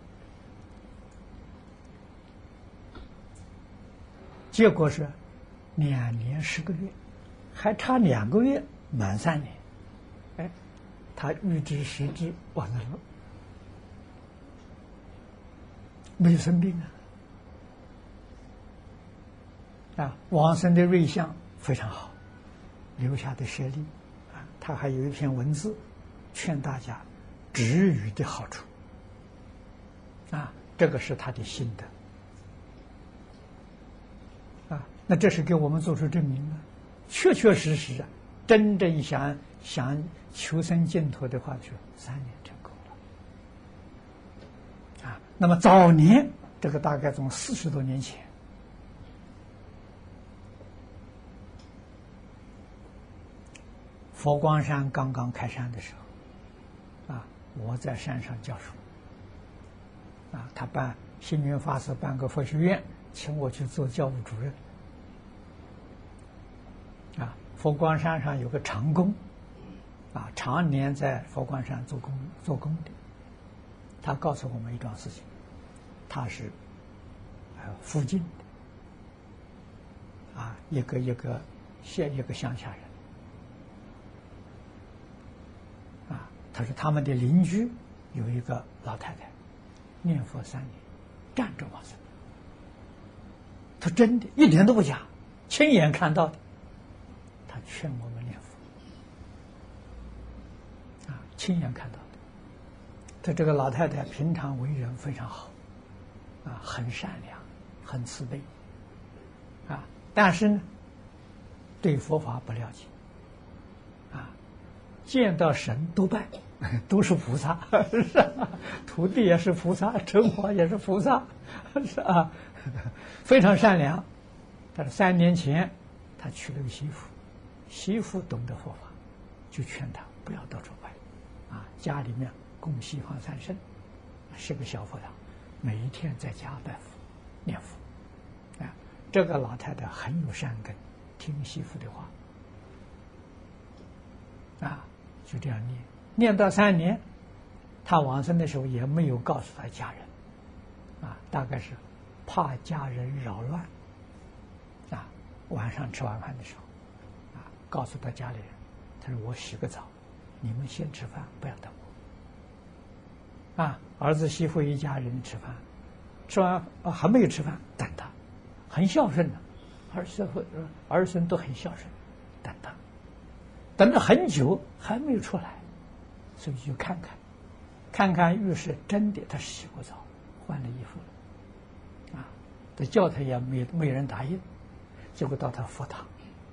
结果是两年十个月，还差两个月满三年。哎，他预知时至完了，没生病啊！啊，往生的瑞相非常好，留下的舍利，他还有一篇文字劝大家止语的好处啊，这个是他的心得。啊那这是给我们做出证明了，确确实实啊，真正想想求生净土的话，就三年成功了啊。那么早年这个大概从四十多年前，佛光山刚刚开山的时候，啊，我在山上教书，啊，他办星云法师办个佛学院，请我去做教务主任。啊，佛光山上有个长工，啊，常年在佛光山做工做工的。他告诉我们一桩事情，他是呃附近的啊一个一个县一个乡下人，啊，他说他们的邻居有一个老太太念佛三年，站着往生。他真的一点都不假，亲眼看到的。他劝我们念佛啊，亲眼看到的。他这个老太太平常为人非常好，啊，很善良，很慈悲，啊，但是呢，对佛法不了解，啊，见到神都拜，都是菩萨，是 徒弟也是菩萨，成佛也是菩萨，是啊，非常善良。但是三年前，他娶了个媳妇，媳妇懂得佛法，就劝他不要到处拜，啊，家里面供西方三圣，是个小佛堂，每一天在家拜佛念佛，啊，这个老太太很有善根，听媳妇的话。啊，就这样念，念到三年，他往生的时候也没有告诉他家人，啊，大概是怕家人扰乱，啊，晚上吃晚饭的时候，啊，告诉他家里人，他说我洗个澡，你们先吃饭，不要等我。啊，儿子媳妇一家人吃饭，吃完啊还没有吃饭，等他，很孝顺的，儿媳妇儿孙都很孝顺，等他。等了很久还没有出来，所以就看看，看看浴室真的他洗过澡，换了衣服了，啊，他叫他也没没人答应，结果到他佛堂，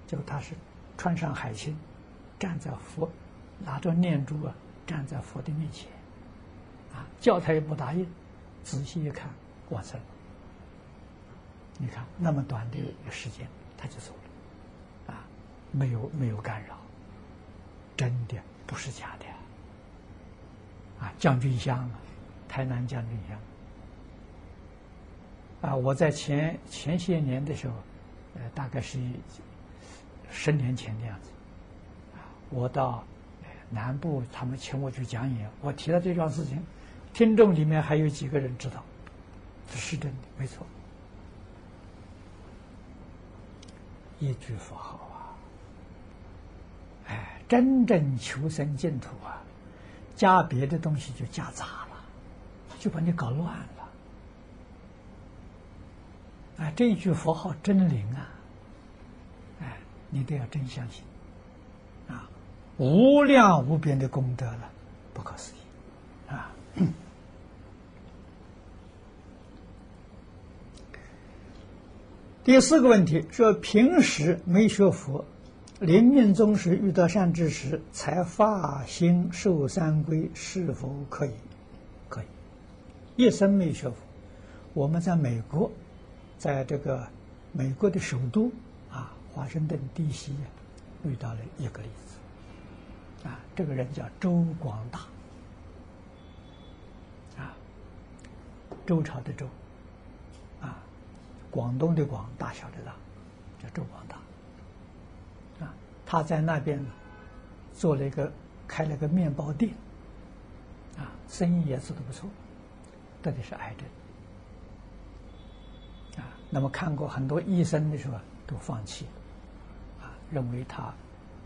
结果他是穿上海青，站在佛，拿着念珠啊，站在佛的面前，啊，叫他也不答应，仔细一看，完生了，你看那么短的一个时间他就走了，啊，没有没有干扰。真的不是假的啊！将军乡，台南将军乡啊，我在前前些年的时候，呃，大概是十年前的样子啊，我到南部，他们请我去讲演，我提到这桩事情，听众里面还有几个人知道，这是真的，没错，一句佛号啊，哎。真正求生净土啊，加别的东西就加杂了，就把你搞乱了。啊，这一句佛号真灵啊！哎，你都要真相信，啊，无量无边的功德了，不可思议，啊。第四个问题说，平时没学佛。临命终时遇到善知识，才发心受三归，是否可以？可以。一生没学佛，我们在美国，在这个美国的首都啊，华盛顿 D.C. 遇到了一个例子。啊，这个人叫周广大。啊，周朝的周，啊，广东的广，大小的大，叫周广大。他在那边，做了一个开了个面包店，啊，生意也做得不错，得的是癌症，啊，那么看过很多医生的时候都放弃，啊，认为他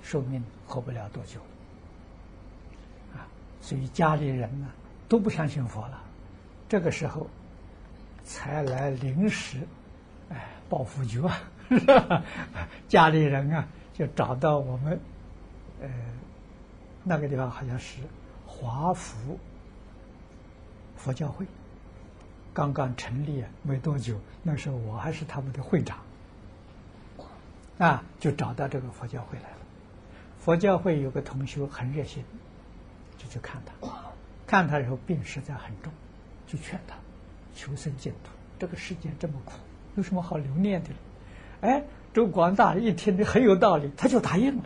寿命活不了多久，啊，所以家里人呢都不相信佛了，这个时候才来临时，哎，报佛局啊，家里人啊。就找到我们，呃，那个地方好像是华福佛教会，刚刚成立没多久，那时候我还是他们的会长，啊，就找到这个佛教会来了。佛教会有个同学很热心，就去看他，看他以后病实在很重，就劝他求生净土。这个世界这么苦，有什么好留恋的？哎。周广大一听的很有道理，他就答应了。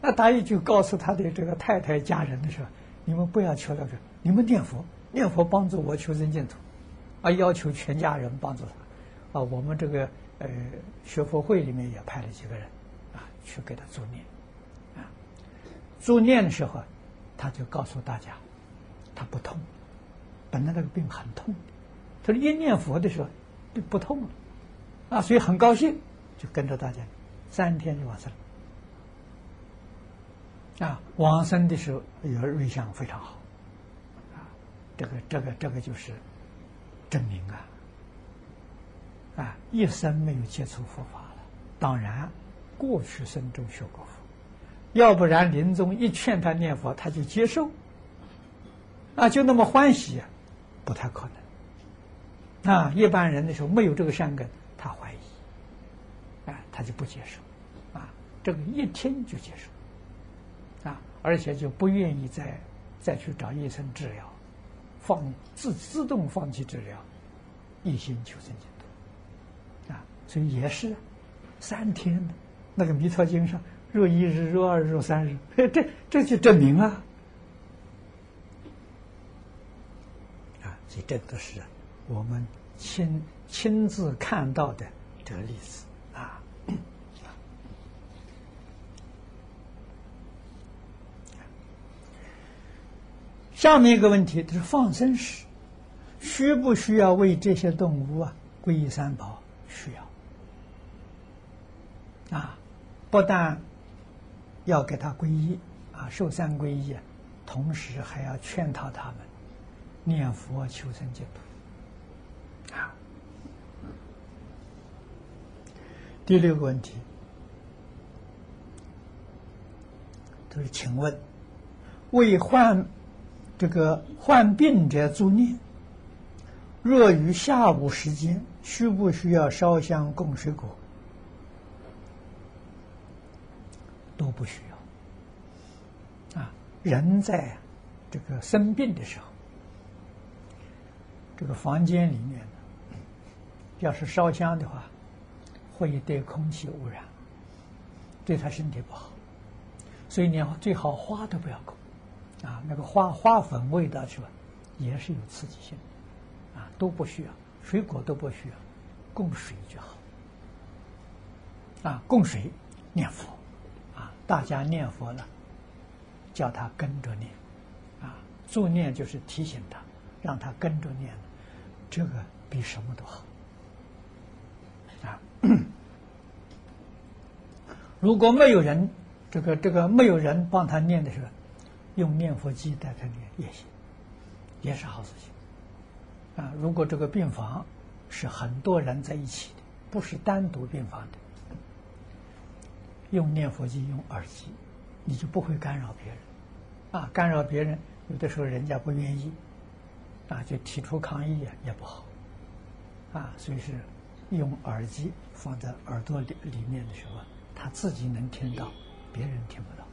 那答应就告诉他的这个太太家人的时候，你们不要求那个，你们念佛，念佛帮助我求生净土，啊，要求全家人帮助他，啊，我们这个呃学佛会里面也派了几个人，啊，去给他助念，啊，助念的时候，他就告诉大家，他不痛，本来那个病很痛，他说一念佛的时候，不不痛了，啊，所以很高兴。就跟着大家，三天就完生了。啊，往生的时候有瑞相非常好，啊，这个这个这个就是证明啊，啊，一生没有接触佛法了。当然，过去生中学过佛，要不然临终一劝他念佛，他就接受，啊，就那么欢喜，不太可能。啊，一般人的时候没有这个善根，他怀疑。他就不接受，啊，这个一听就接受，啊而且就不愿意再再去找医生治疗，放自自动放弃治疗，一心求生净土啊，所以也是三天的那个《弥陀经》上，若一日、若二日、若三日，这这就证明啊。啊，所以这都是我们亲亲自看到的这个例子啊。下面一个问题就是放生时，需不需要为这些动物啊皈依三宝？需要啊，不但要给他皈依啊，受三皈依，同时还要劝导他们念佛求生净土啊。第六个问题就是请问为患。这个患病者助念，若于下午时间，需不需要烧香供水果？都不需要。啊，人在这个生病的时候，这个房间里面，要是烧香的话，会对空气污染，对他身体不好，所以你要最好花都不要供。啊，那个花花粉味道是吧，也是有刺激性，啊，都不需要，水果都不需要，供水就好。啊，供水念佛，啊，大家念佛了，叫他跟着念，啊，助念就是提醒他，让他跟着念，这个比什么都好。啊，如果没有人，这个这个没有人帮他念的时候。用念佛机带他念也行，也是好事情。啊，如果这个病房是很多人在一起的，不是单独病房的，用念佛机、用耳机，你就不会干扰别人。啊，干扰别人，有的时候人家不愿意，啊，就提出抗议也不好。啊，所以是用耳机放在耳朵里里面的时候，他自己能听到，别人听不到。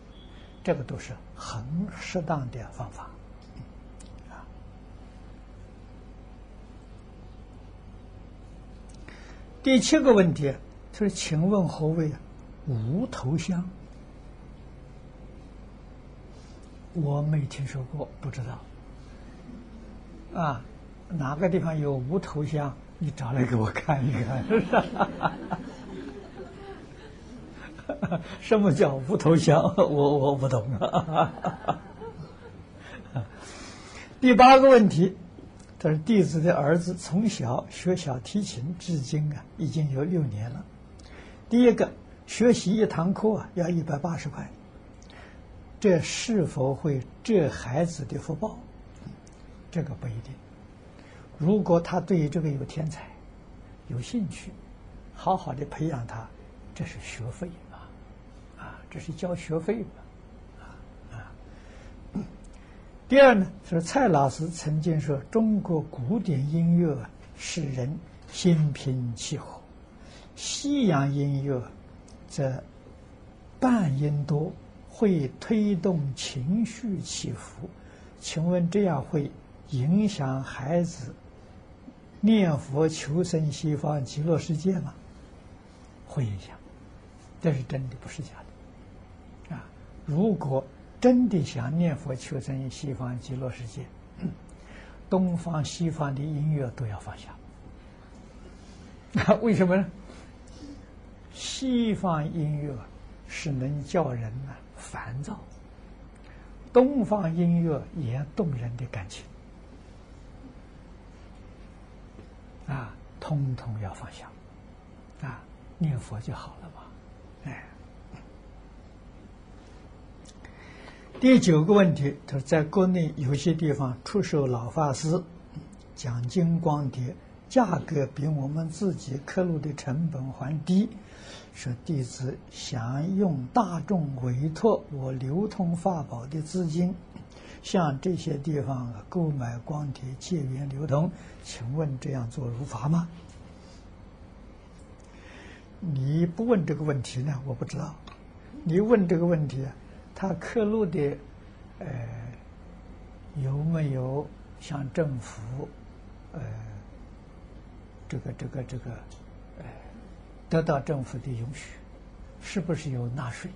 这个都是很适当的方法，啊。第七个问题就是，请问何谓无头香？我没听说过，不知道。啊，哪个地方有无头香？你找来给我看一看。什么叫无头香？我我不懂啊。第八个问题，这是弟子的儿子从小学小提琴，至今啊已经有六年了。第一个学习一堂课啊要一百八十块，这是否会这孩子的福报？这个不一定。如果他对于这个有天才、有兴趣，好好的培养他，这是学费。这是交学费嘛，啊啊。第二呢，是蔡老师曾经说，中国古典音乐使人心平气和，西洋音乐则半音多，会推动情绪起伏。请问这样会影响孩子念佛求生西方极乐世界吗？会影响，这是真的，不是假的。如果真的想念佛求生西方极乐世界，东方西方的音乐都要放下。为什么呢？西方音乐是能叫人呢烦躁，东方音乐也动人的感情，啊，通通要放下，啊，念佛就好了嘛，哎。第九个问题，他说，在国内有些地方出售老法师讲经光碟，价格比我们自己刻录的成本还低。说弟子想用大众委托我流通法宝的资金，向这些地方购买光碟借缘流通，请问这样做如法吗？你不问这个问题呢？我不知道。你问这个问题。他刻录的，呃，有没有向政府，呃，这个这个这个，呃，得到政府的允许？是不是有纳税？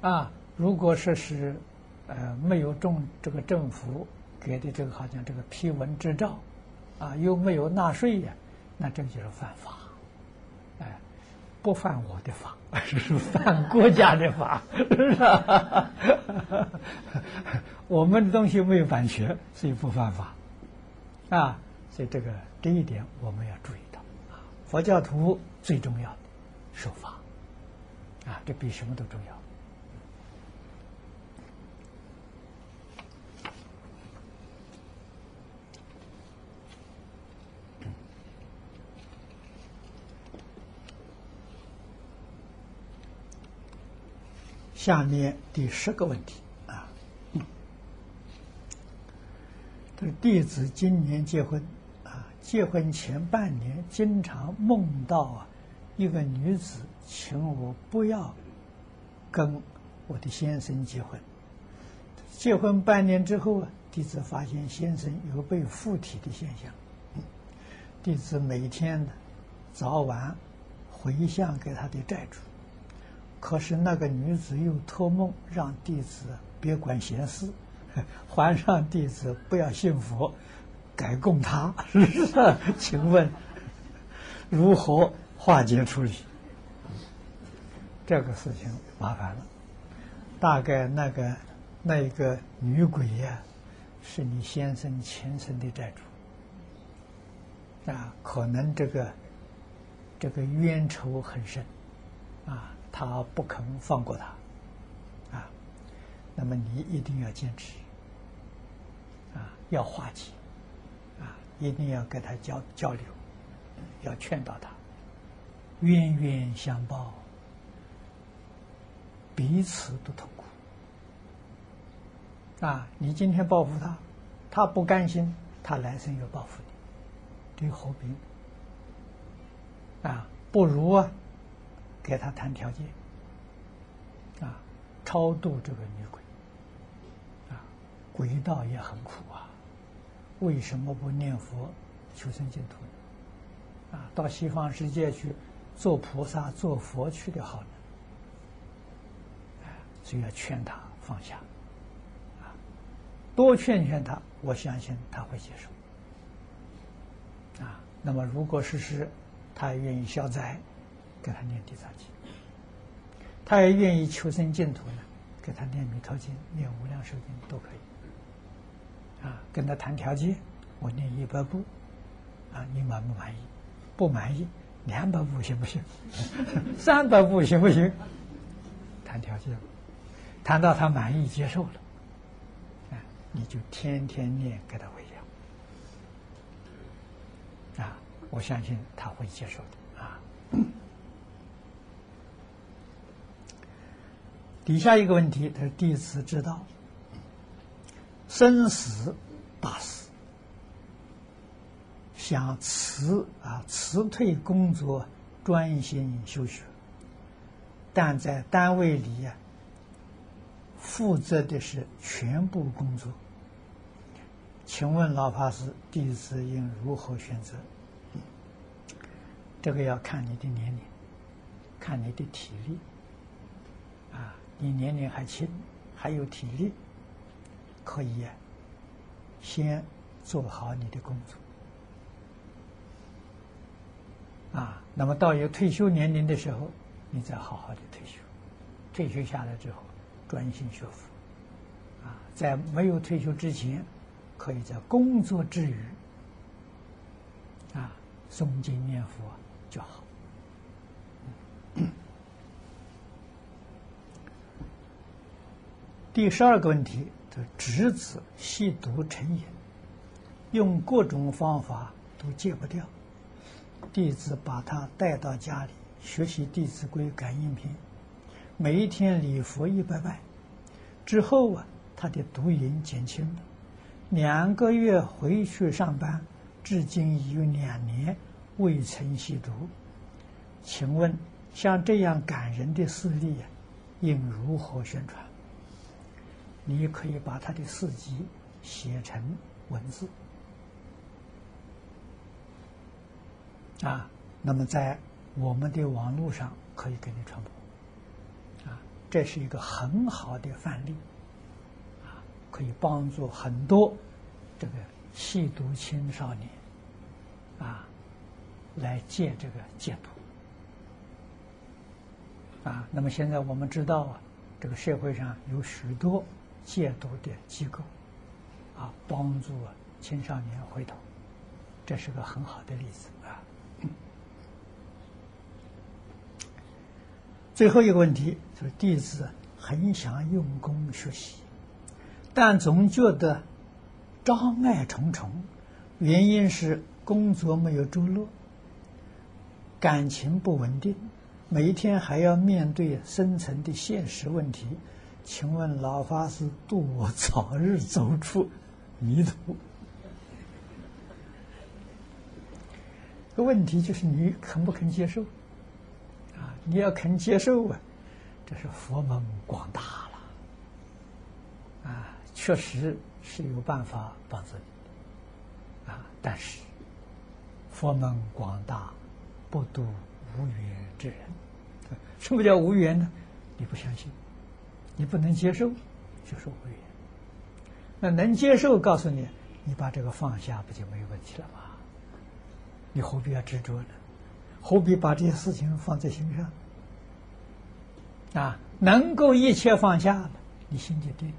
啊，如果说是，呃，没有中这个政府给的这个好像这个批文执照，啊，又没有纳税呀，那这就是犯法，哎，不犯我的法，是 犯国家的法，是吧？我们的东西没有版权，所以不犯法，啊，所以这个这一点我们要注意到，佛教徒最重要的守法。啊，这比什么都重要。下面第十个问题啊，这弟子今年结婚啊，结婚前半年经常梦到啊，一个女子。请我不要跟我的先生结婚。结婚半年之后啊，弟子发现先生有被附体的现象。弟子每天的早晚回向给他的债主，可是那个女子又托梦让弟子别管闲事，还让弟子不要信佛，改供他。请问如何化解处理？这个事情麻烦了，大概那个那一个女鬼呀，是你先生前生的债主啊，可能这个这个冤仇很深啊，他不肯放过他啊，那么你一定要坚持啊，要化解啊，一定要跟他交交流，要劝导他，冤冤相报。彼此都痛苦啊！你今天报复他，他不甘心，他来生又报复你，这何必？啊，不如啊，给他谈条件啊，超度这个女鬼啊，鬼道也很苦啊，为什么不念佛求生净土呢？啊，到西方世界去做菩萨、做佛去的好呢？所以要劝他放下，啊，多劝劝他，我相信他会接受。啊，那么如果事实，他愿意消灾，给他念地藏经；他也愿意求生净土呢，给他念弥陀经、念无量寿经都可以。啊，跟他谈条件，我念一百部，啊，你满不满意？不满意，两百部行不行？三百部行不行？谈条件。谈到他满意接受了，哎，你就天天念给他回讲，啊，我相信他会接受的啊。底下一个问题，他是弟子知道，生死大事，想辞啊辞退工作，专心修学，但在单位里呀。负责的是全部工作，请问老法师，弟子应如何选择？这个要看你的年龄，看你的体力。你年龄还轻，还有体力，可以先做好你的工作。啊，那么到有退休年龄的时候，你再好好的退休。退休下来之后。专心学佛，啊，在没有退休之前，可以在工作之余，啊，诵经念佛就好。第十二个问题，的侄子吸毒成瘾，用各种方法都戒不掉，弟子把他带到家里学习《弟子规》感应篇。每一天礼佛一百拜之后啊，他的毒瘾减轻了。两个月回去上班，至今已有两年未曾吸毒。请问，像这样感人的事例，应如何宣传？你可以把他的事迹写成文字。啊，那么在我们的网络上可以给你传播。啊，这是一个很好的范例。啊，可以帮助很多这个吸毒青少年啊来戒这个戒毒。啊，那么现在我们知道啊，这个社会上有许多戒毒的机构，啊，帮助青少年回头，这是个很好的例子啊。最后一个问题就是弟子很想用功学习，但总觉得障碍重重，原因是工作没有着落，感情不稳定。每一天还要面对生存的现实问题，请问老法师度我早日走出 迷途。个问题就是你肯不肯接受？啊，你要肯接受啊，这是佛门广大了，啊，确实是有办法帮助你，啊，但是佛门广大，不度无缘之人。什么叫无缘呢？你不相信，你不能接受，就是无缘。那能接受，告诉你，你把这个放下，不就没有问题了吗？你何必要执着呢？何必把这些事情放在心上？啊，能够一切放下，你心就定，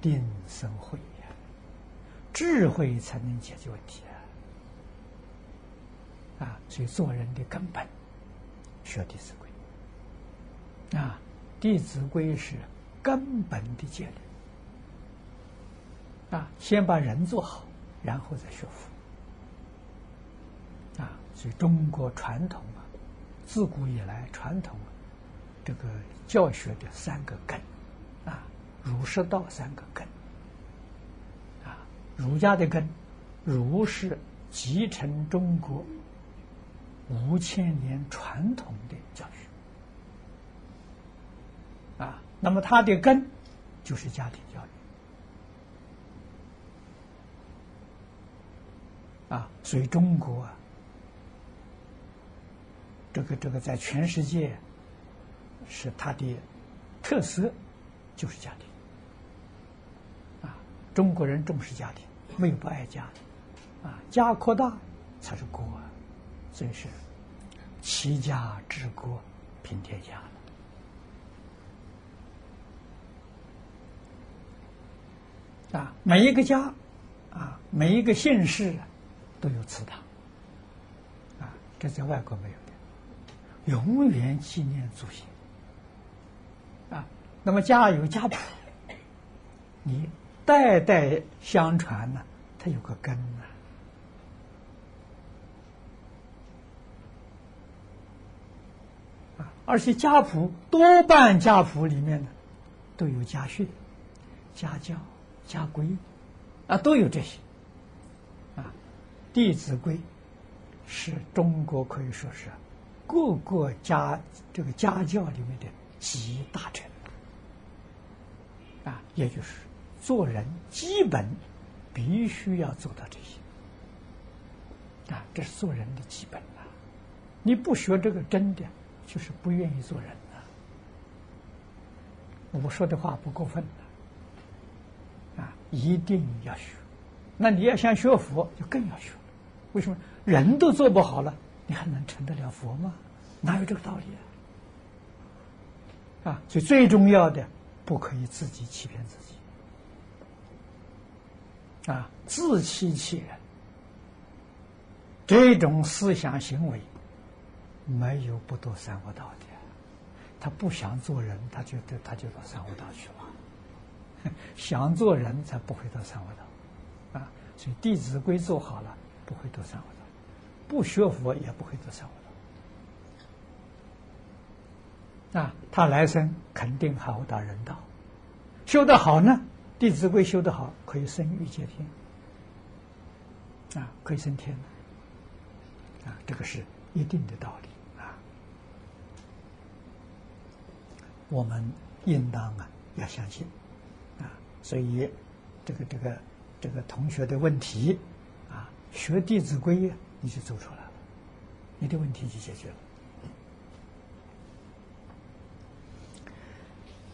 定生慧呀，智慧才能解决问题啊！啊，所以做人的根本，学弟子规。啊，《弟子规》是根本的戒律。啊，先把人做好，然后再学佛。啊，所以中国传统啊，自古以来传统这个教学的三个根，啊，儒释道三个根。啊，儒家的根，儒是继承中国五千年传统的教学。啊，那么它的根就是家庭教育。啊，所以中国，这个这个在全世界是它的特色，就是家庭。啊，中国人重视家庭，没有不爱家的啊，家扩大才是国，所以是齐家治国平天下。啊，每一个家，啊，每一个姓氏都有祠堂，啊，这在外国没有的，永远纪念祖先。啊，那么家有家谱，你代代相传呢，它有个根呐。啊，而且家谱多半家谱里面呢，都有家训、家教。家规啊，都有这些啊，《弟子规》是中国可以说是各个家这个家教里面的集大成啊，也就是做人基本必须要做到这些啊，这是做人的基本啊。你不学这个真的，就是不愿意做人啊。我说的话不过分。一定要学，那你要想学佛，就更要学。为什么人都做不好了，你还能成得了佛吗？哪有这个道理啊？啊，所以最重要的，不可以自己欺骗自己。啊，自欺欺人，这种思想行为，没有不堕三恶道的。他不想做人，他就得他就到三恶道去了。想做人才不会到三恶道，啊，所以《弟子规》做好了，不会得三恶道；不学佛也不会得三恶道。啊，他来生肯定还会到人道，修得好呢，《弟子规》修得好，可以升欲界天，啊，可以升天啊，这个是一定的道理啊。我们应当啊要相信。所以这个这个这个同学的问题啊，学《弟子规》你就走出来了，你的问题就解决了。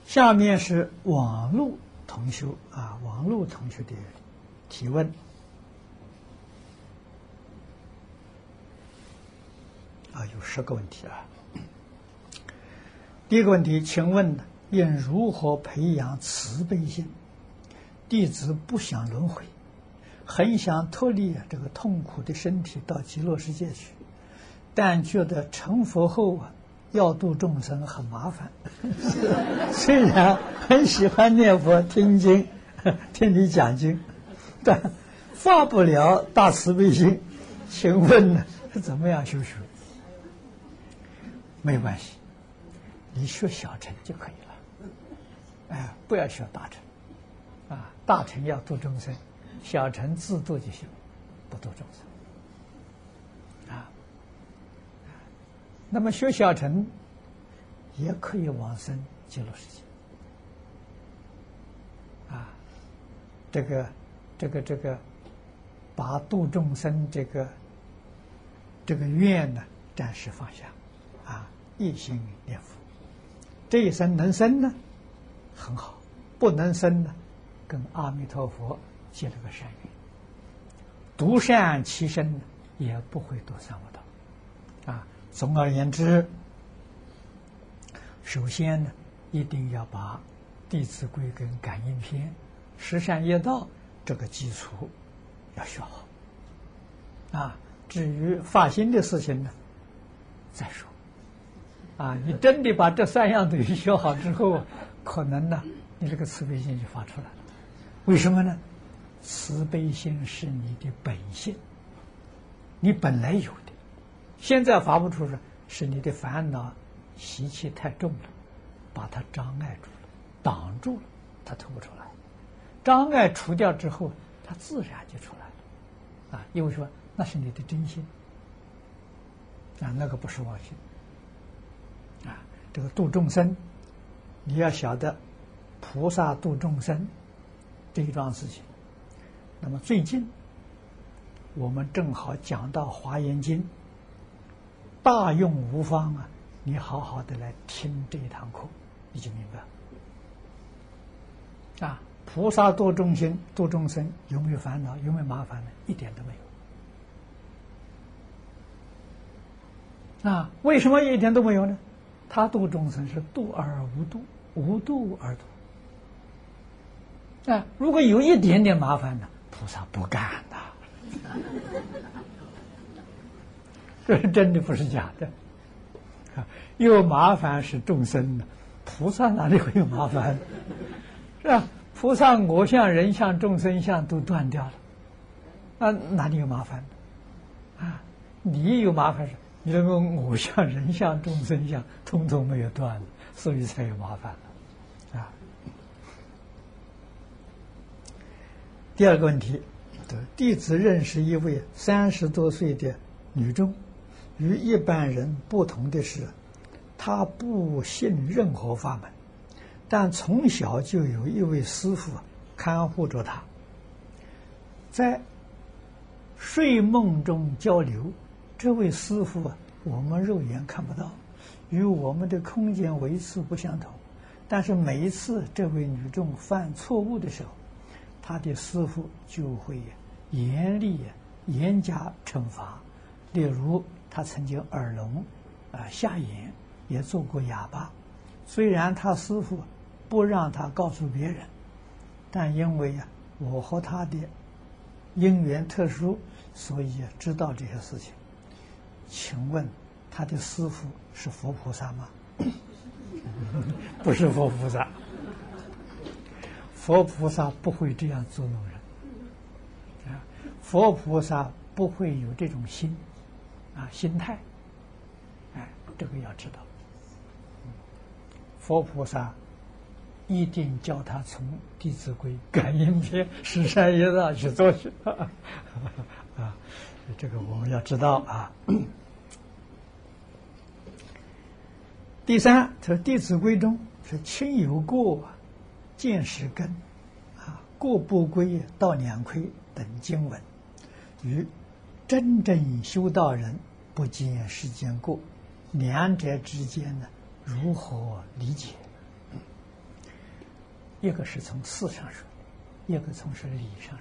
下面是网络同学啊，网络同学的提问啊，有十个问题啊。第一个问题，请问应如何培养慈悲心？弟子不想轮回，很想脱离这个痛苦的身体到极乐世界去，但觉得成佛后啊。要度众生很麻烦，虽然很喜欢念佛、听经、听你讲经，但发不了大慈悲心。请问呢，怎么样修学？没关系，你学小乘就可以了。哎，不要学大乘，啊，大乘要度众生，小乘自度就行，不度众生。啊那么学小乘也可以往生极乐世界。啊，这个这个这个把度众生这个这个愿呢暂时放下。啊，一心念佛，这一生能生呢？很好，不能生呢跟阿弥陀佛结了个善缘，独善其身也不会堕三恶道啊。总而言之，首先呢，一定要把《弟子规》跟《感应篇》《十善业道》这个基础要学好。啊，至于发心的事情呢，再说。啊，你真的把这三样东西学好之后，可能呢，你这个慈悲心就发出来了。为什么呢？慈悲心是你的本性，你本来有的。现在发不出来，是你的烦恼习气太重了，把它障碍住了，挡住了，它吐不出来。障碍除掉之后，它自然就出来了。啊，因为说那是你的真心，啊，那个不是妄心。啊，这个度众生，你要晓得，菩萨度众生这一桩事情。那么最近，我们正好讲到《华严经》。大用无方啊！你好好的来听这一堂课，你就明白。啊，菩萨度众生，度众生有没有烦恼？有没有麻烦呢？一点都没有。啊，为什么一点都没有呢？他度众生是度而无度，无度而度。啊，如果有一点点麻烦呢，菩萨不干的。这是真的，不是假的。啊，有麻烦是众生的，菩萨哪里会有麻烦？是吧？菩萨我相、人相、众生相都断掉了，啊，哪里有麻烦？啊，你有麻烦是，你那个我相、人相、众生相通通没有断，所以才有麻烦了。啊。第二个问题，弟子认识一位三十多岁的女众。与一般人不同的是，她不信任何法门，但从小就有一位师傅看护着她，在睡梦中交流。这位师傅啊，我们肉眼看不到，与我们的空间维次不相同。但是每一次这位女众犯错误的时候，他的师傅就会严厉、严加惩罚。例如。他曾经耳聋，啊，瞎眼，也做过哑巴。虽然他师傅不让他告诉别人，但因为呀，我和他的因缘特殊，所以知道这些事情。请问他的师傅是佛菩萨吗？不是佛菩萨，佛菩萨不会这样捉弄人。啊，佛菩萨不会有这种心。啊，心态，哎，这个要知道。佛菩萨一定叫他从《弟子规》《感应篇》《十善业道》去做去 啊，这个我们要知道啊。第三，他《弟子规》中是亲有过，见识根，啊，过不归，道两亏等经文，与真正修道人不见世间过，两者之间呢，如何理解？一个是从事上说，一个从是理上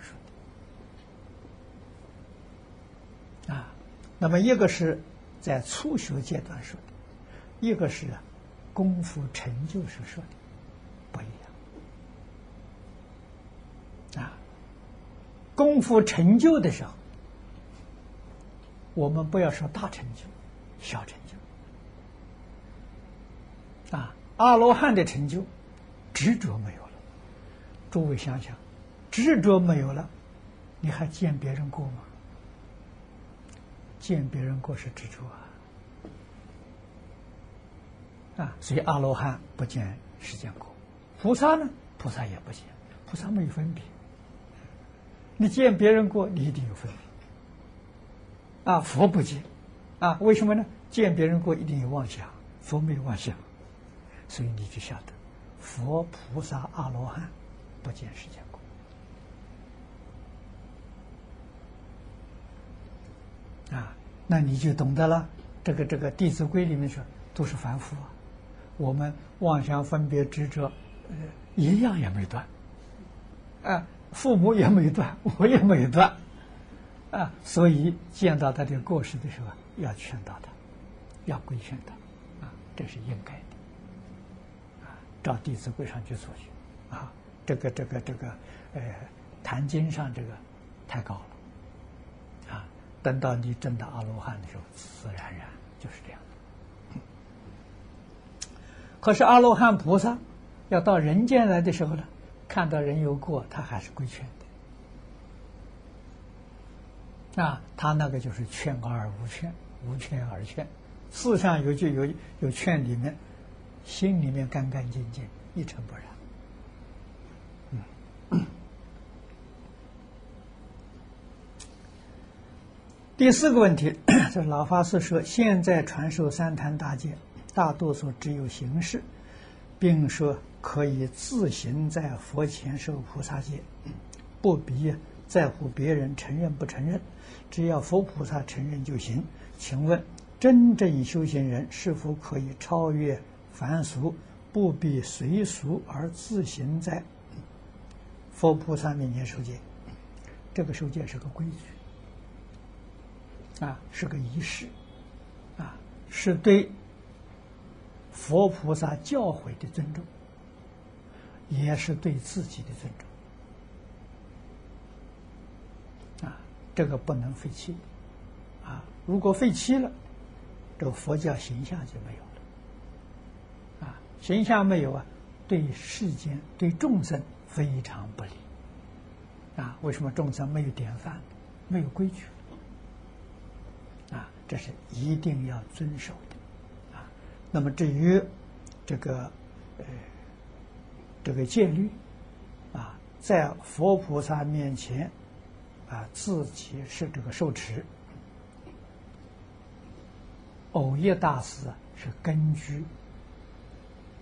说，啊，那么一个是在初学阶段说的，一个是功夫成就时说的，不一样，啊，功夫成就的时候，我们不要说大成就，小成就，啊，阿罗汉的成就，执着没有了。诸位想想，执着没有了，你还见别人过吗？见别人过是执着啊！啊，所以阿罗汉不见世间过，菩萨呢？菩萨也不见，菩萨没有分别。你见别人过，你一定有分别。啊，佛不见，啊，为什么呢？见别人过一定有妄想，佛没有妄想，所以你就晓得，佛、菩萨、阿罗汉。不见世间过啊，那你就懂得了。这个这个《弟子规》里面说，都是凡夫啊。我们妄想分别执着，呃，一样也没断啊。父母也没断，我也没断啊。所以见到他的过失的时候，要劝导他，要规劝他啊，这是应该的啊。照《弟子规》上去做去啊。这个这个这个，呃，坛经上这个太高了，啊，等到你证到阿罗汉的时候，自然然就是这样的。可是阿罗汉菩萨要到人间来的时候呢，看到人有过，他还是规劝的，啊，他那个就是劝而无劝，无劝而劝，世上有就有有劝里面，心里面干干净净，一尘不染。第四个问题，这老法师说，现在传授三坛大戒，大多数只有形式，并说可以自行在佛前受菩萨戒，不必在乎别人承认不承认，只要佛菩萨承认就行。请问，真正修行人是否可以超越凡俗，不必随俗而自行在佛菩萨面前受戒？这个受戒是个规矩。啊，是个仪式，啊，是对佛菩萨教诲的尊重，也是对自己的尊重。啊，这个不能废弃，啊，如果废弃了，这个佛教形象就没有了，啊，形象没有啊，对世间对众生非常不利，啊，为什么众生没有典范，没有规矩？啊这是一定要遵守，那么至于这个呃这个戒律，啊，在佛菩萨面前啊，自己是这个受持。偶业大师是根据《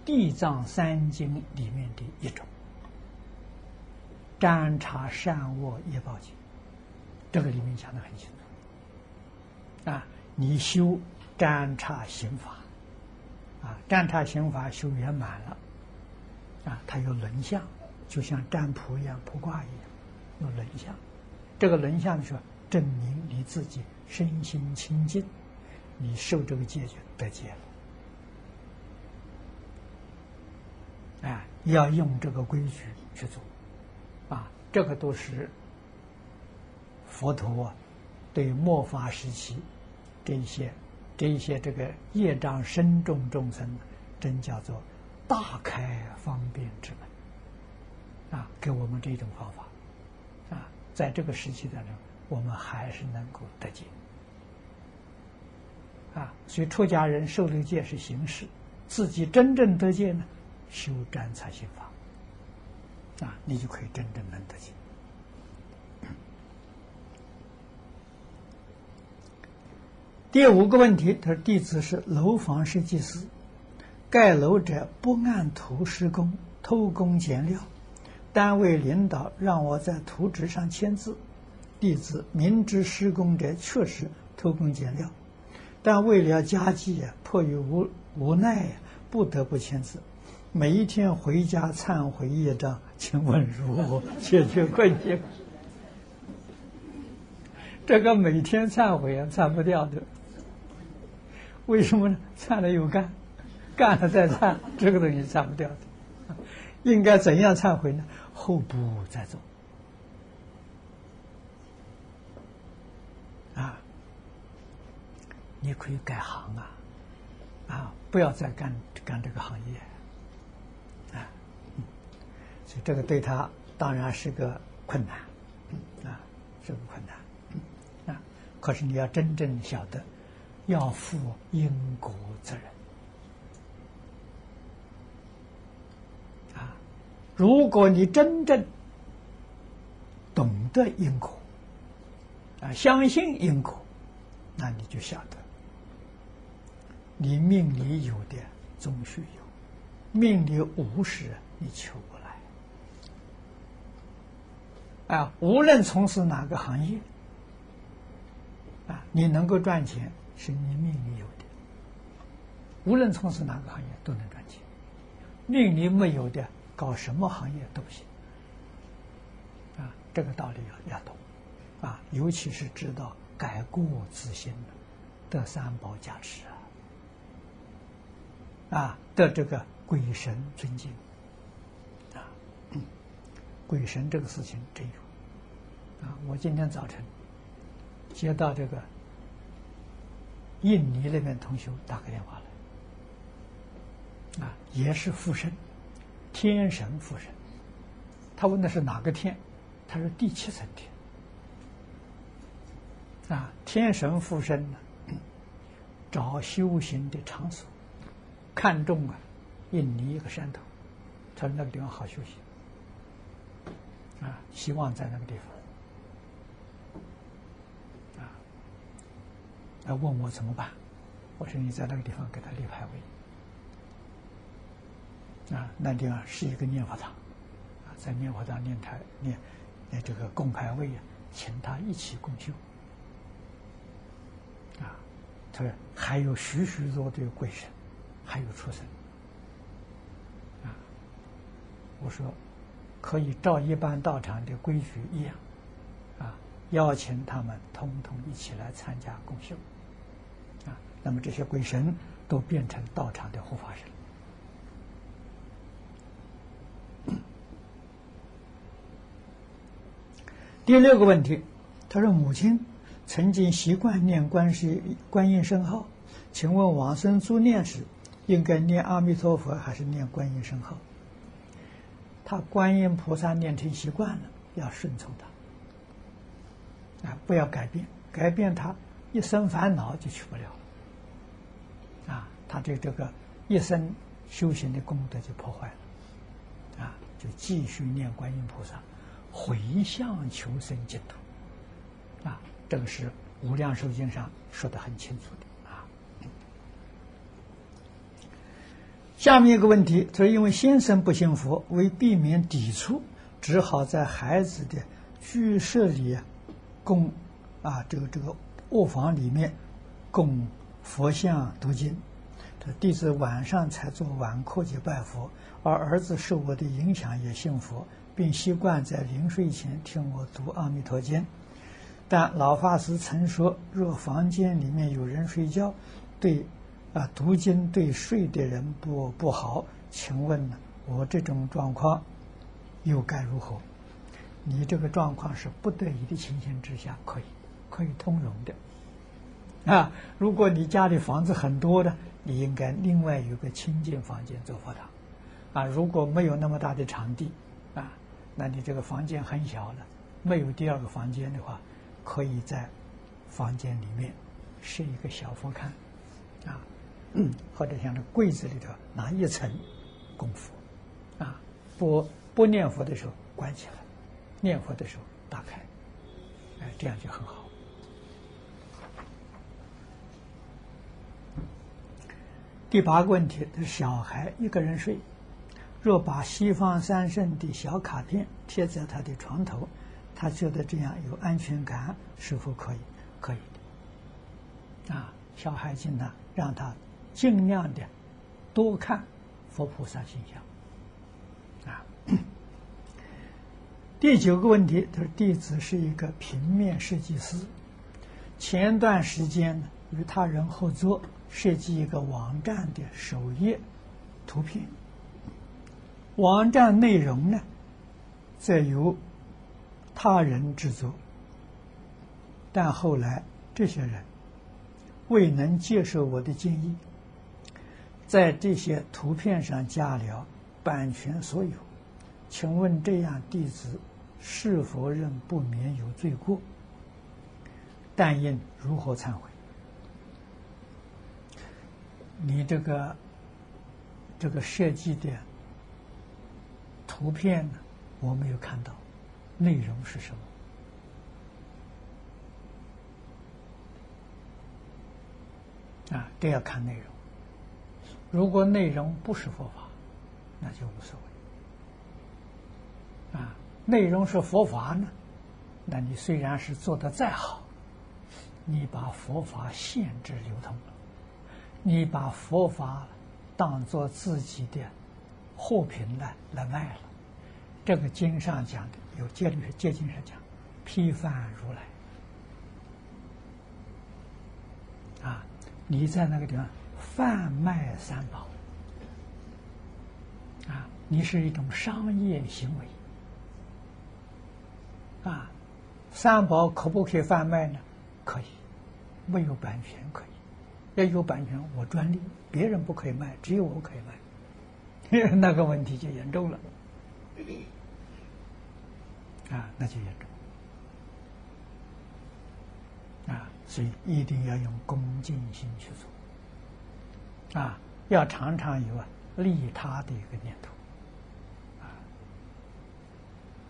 地藏三经》里面的一种占察善恶业报经，这个里面讲的很清楚，啊。你修占察刑法，啊，占察刑法修圆满了，啊，它有轮相，就像占卜一样、卜卦一样，有轮相。这个轮相的时候，证明你自己身心清净，你受这个戒就得戒了。啊，要用这个规矩去做，啊，这个都是佛陀对末法时期。这些，这一些这个业障深重众生，真叫做大开方便之门啊！给我们这种方法啊，在这个时期当中，我们还是能够得戒啊。所以出家人受六戒是形式，自己真正得戒呢，修占才心法啊，你就可以真正能得戒。第五个问题，他说：“弟子是楼房设计师，盖楼者不按图施工，偷工减料。单位领导让我在图纸上签字，弟子明知施工者确实偷工减料，但为了家计呀，迫于无无奈呀，不得不签字。每一天回家忏悔业障，请问如何解决困境？这个每天忏悔啊，忏不掉的。为什么呢？忏了又干，干了再忏，这个东西忏不掉的。应该怎样忏悔呢？后步再走。啊，你可以改行啊，啊，不要再干干这个行业，啊，所以这个对他当然是个困难，啊，是个困难，啊，可是你要真正晓得，要负因果责任啊。如果你真正懂得因果，啊，相信因果，那你就晓得，你命里有的终须有，命里无时你求不来。啊，无论从事哪个行业，啊，你能够赚钱是你命里有的。无论从事哪个行业都能赚钱，命里没有的。搞什么行业都不行，啊，这个道理要要懂，啊，尤其是知道改过自新的得三宝加持啊，啊，得这个鬼神尊敬，啊，鬼神这个事情真有，啊，我今天早晨接到这个印尼那边同学打个电话来，啊，也是附身。天神附身，他问的是哪个天？他说第七层天。啊，天神附身呢，找修行的场所，看中啊，印尼一个山头，他说那个地方好修行，啊，希望在那个地方，啊，他问我怎么办？我说你在那个地方给他立牌位。啊，那地方是一个念佛堂，在念佛堂念台念，念这个供牌位啊，请他一起共修。啊，他说还有许许多多的鬼神，还有畜生。啊，我说可以照一般道场的规矩一样，啊，邀请他们通通一起来参加共修。那么这些鬼神都变成道场的护法神。第六个问题，他说：“母亲曾经习惯念观世观音圣号，请问往生诸念时，应该念阿弥陀佛还是念观音圣号？”他观音菩萨念成习惯了，要顺从他，啊，不要改变，改变他一生烦恼就去不了了，他这这个一生修行的功德就破坏了，啊，就继续念观音菩萨。回向求生净土，啊，这个是《无量寿经》上说的很清楚的啊。下面一个问题，他说：“因为先生不信佛，为避免抵触，只好在孩子的居舍里供啊，这个这个卧房里面供佛像读经。他弟子晚上才做晚课去拜佛，而儿子受我的影响也信佛。”并习惯在临睡前听我读《阿弥陀经》，但老法师曾说，若房间里面有人睡觉，对啊读经对睡的人不不好。请问呢，我这种状况又该如何？你这个状况是不得已的情形之下，可以可以通融的 啊。如果你家里房子很多的，你应该另外有个清净房间做佛堂啊。如果没有那么大的场地啊。那你这个房间很小了，没有第二个房间的话，可以在房间里面设一个小佛龛，啊，或者像那柜子里头拿一层供佛，啊，不不念佛的时候关起来，念佛的时候打开，哎，这样就很好。第八个问题，小孩一个人睡，若把西方三圣的小卡片贴在他的床头，他觉得这样有安全感，是否可以？可以的。啊，小孩子呢，让他尽量的多看佛菩萨形象。啊，第九个问题，他说弟子是一个平面设计师，前段时间呢与他人合作设计一个网站的首页图片，网站内容呢则由他人制作，但后来这些人未能接受我的建议，在这些图片上加了版权所有，请问这样弟子是否仍不免有罪过？但应如何忏悔？你这个这个设计的图片呢，我没有看到。内容是什么？啊，这要看内容。如果内容不是佛法，那就无所谓。啊，内容是佛法呢，那你虽然是做的再好，你把佛法限制流通了，你把佛法当做自己的货品来来卖了，这个经上讲的。有戒律戒经上讲，批犯如来啊！你在那个地方贩卖三宝啊，你是一种商业行为啊！三宝可不可以贩卖呢？可以，没有版权可以，要有版权我专利，别人不可以卖，只有我可以卖，那个问题就严重了。啊，那就严重啊！所以一定要用恭敬心去做啊，要常常有啊利他的一个念头啊，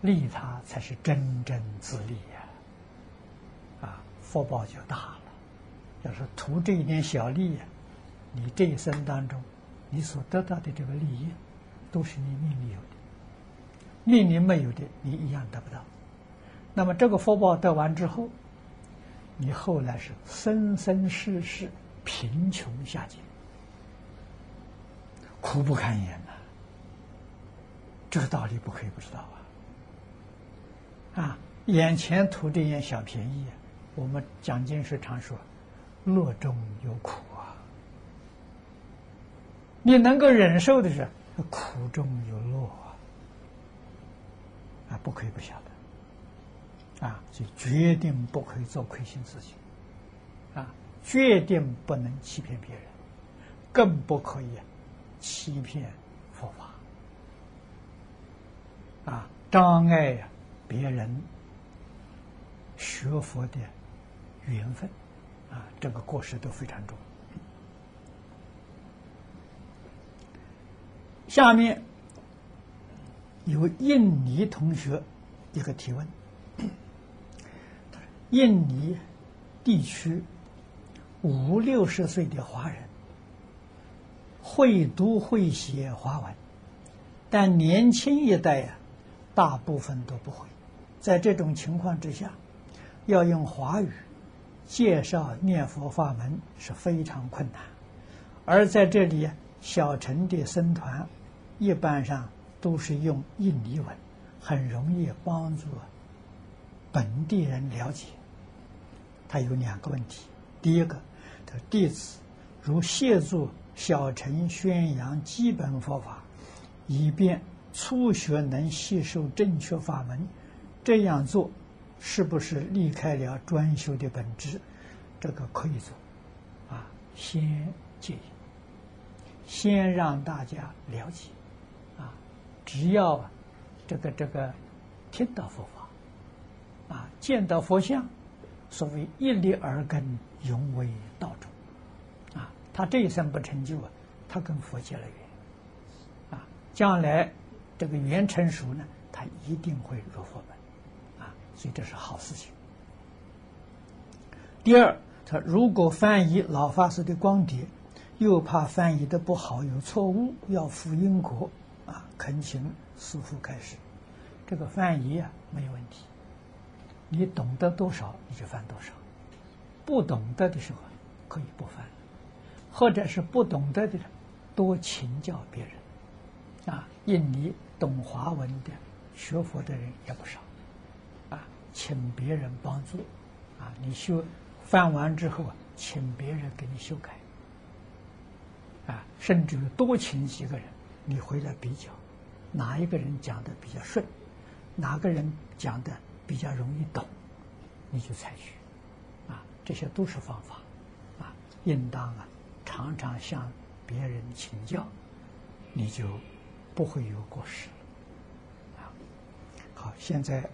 利他才是真正自利呀！啊，福报就大了。要是图这一点小利呀，你这一生当中你所得到的这个利益，都是你命里有的。命里没有的，你一样得不到。那么这个福报得完之后，你后来是生生世世贫穷下贱，苦不堪言呐。这个道理不可以不知道啊！啊，眼前图这点小便宜，我们蒋经时常说，乐中有苦啊。你能够忍受的是苦中有乐啊，啊。不可以不晓得，啊，所以决定不可以做亏心事情，啊，决定不能欺骗别人，更不可以欺骗佛法，啊，障碍别人学佛的缘分，啊，这个过失都非常重。下面。有印尼同学一个提问：印尼地区五六十岁的华人会读会写华文，但年轻一代呀，大部分都不会。在这种情况之下，要用华语介绍念佛法门是非常困难。而在这里，小乘的僧团一般上。都是用印尼文，很容易帮助本地人了解。他有两个问题：第一个，他弟子如协助小乘宣扬基本佛法，以便初学能吸收正确法门，这样做是不是离开了专修的本质？这个可以做，啊，先建议，先让大家了解。啊只要这个这个听到佛法，啊，见到佛像，所谓一力而根，永为道中，啊，他这一生不成就啊，他跟佛结了缘，啊，将来这个缘成熟呢，他一定会入佛门，所以这是好事情。第二，他如果翻译老法师的光碟，又怕翻译的不好有错误，要负因果啊！恳请师父开始。这个翻译啊没有问题，你懂得多少你就翻多少，不懂得的时候可以不翻，或者是不懂得的人多请教别人。啊，印尼懂华文的学佛的人也不少，请别人帮助，啊，你修翻完之后，请别人给你修改，啊，甚至于多请几个人，你回来比较，哪一个人讲的比较顺，哪个人讲的比较容易懂，你就采取，啊，这些都是方法，啊，应当啊，常常向别人请教，你就。不会有过失，啊，好，现在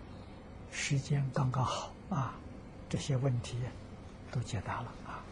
时间刚刚好啊，这些问题都解答了啊。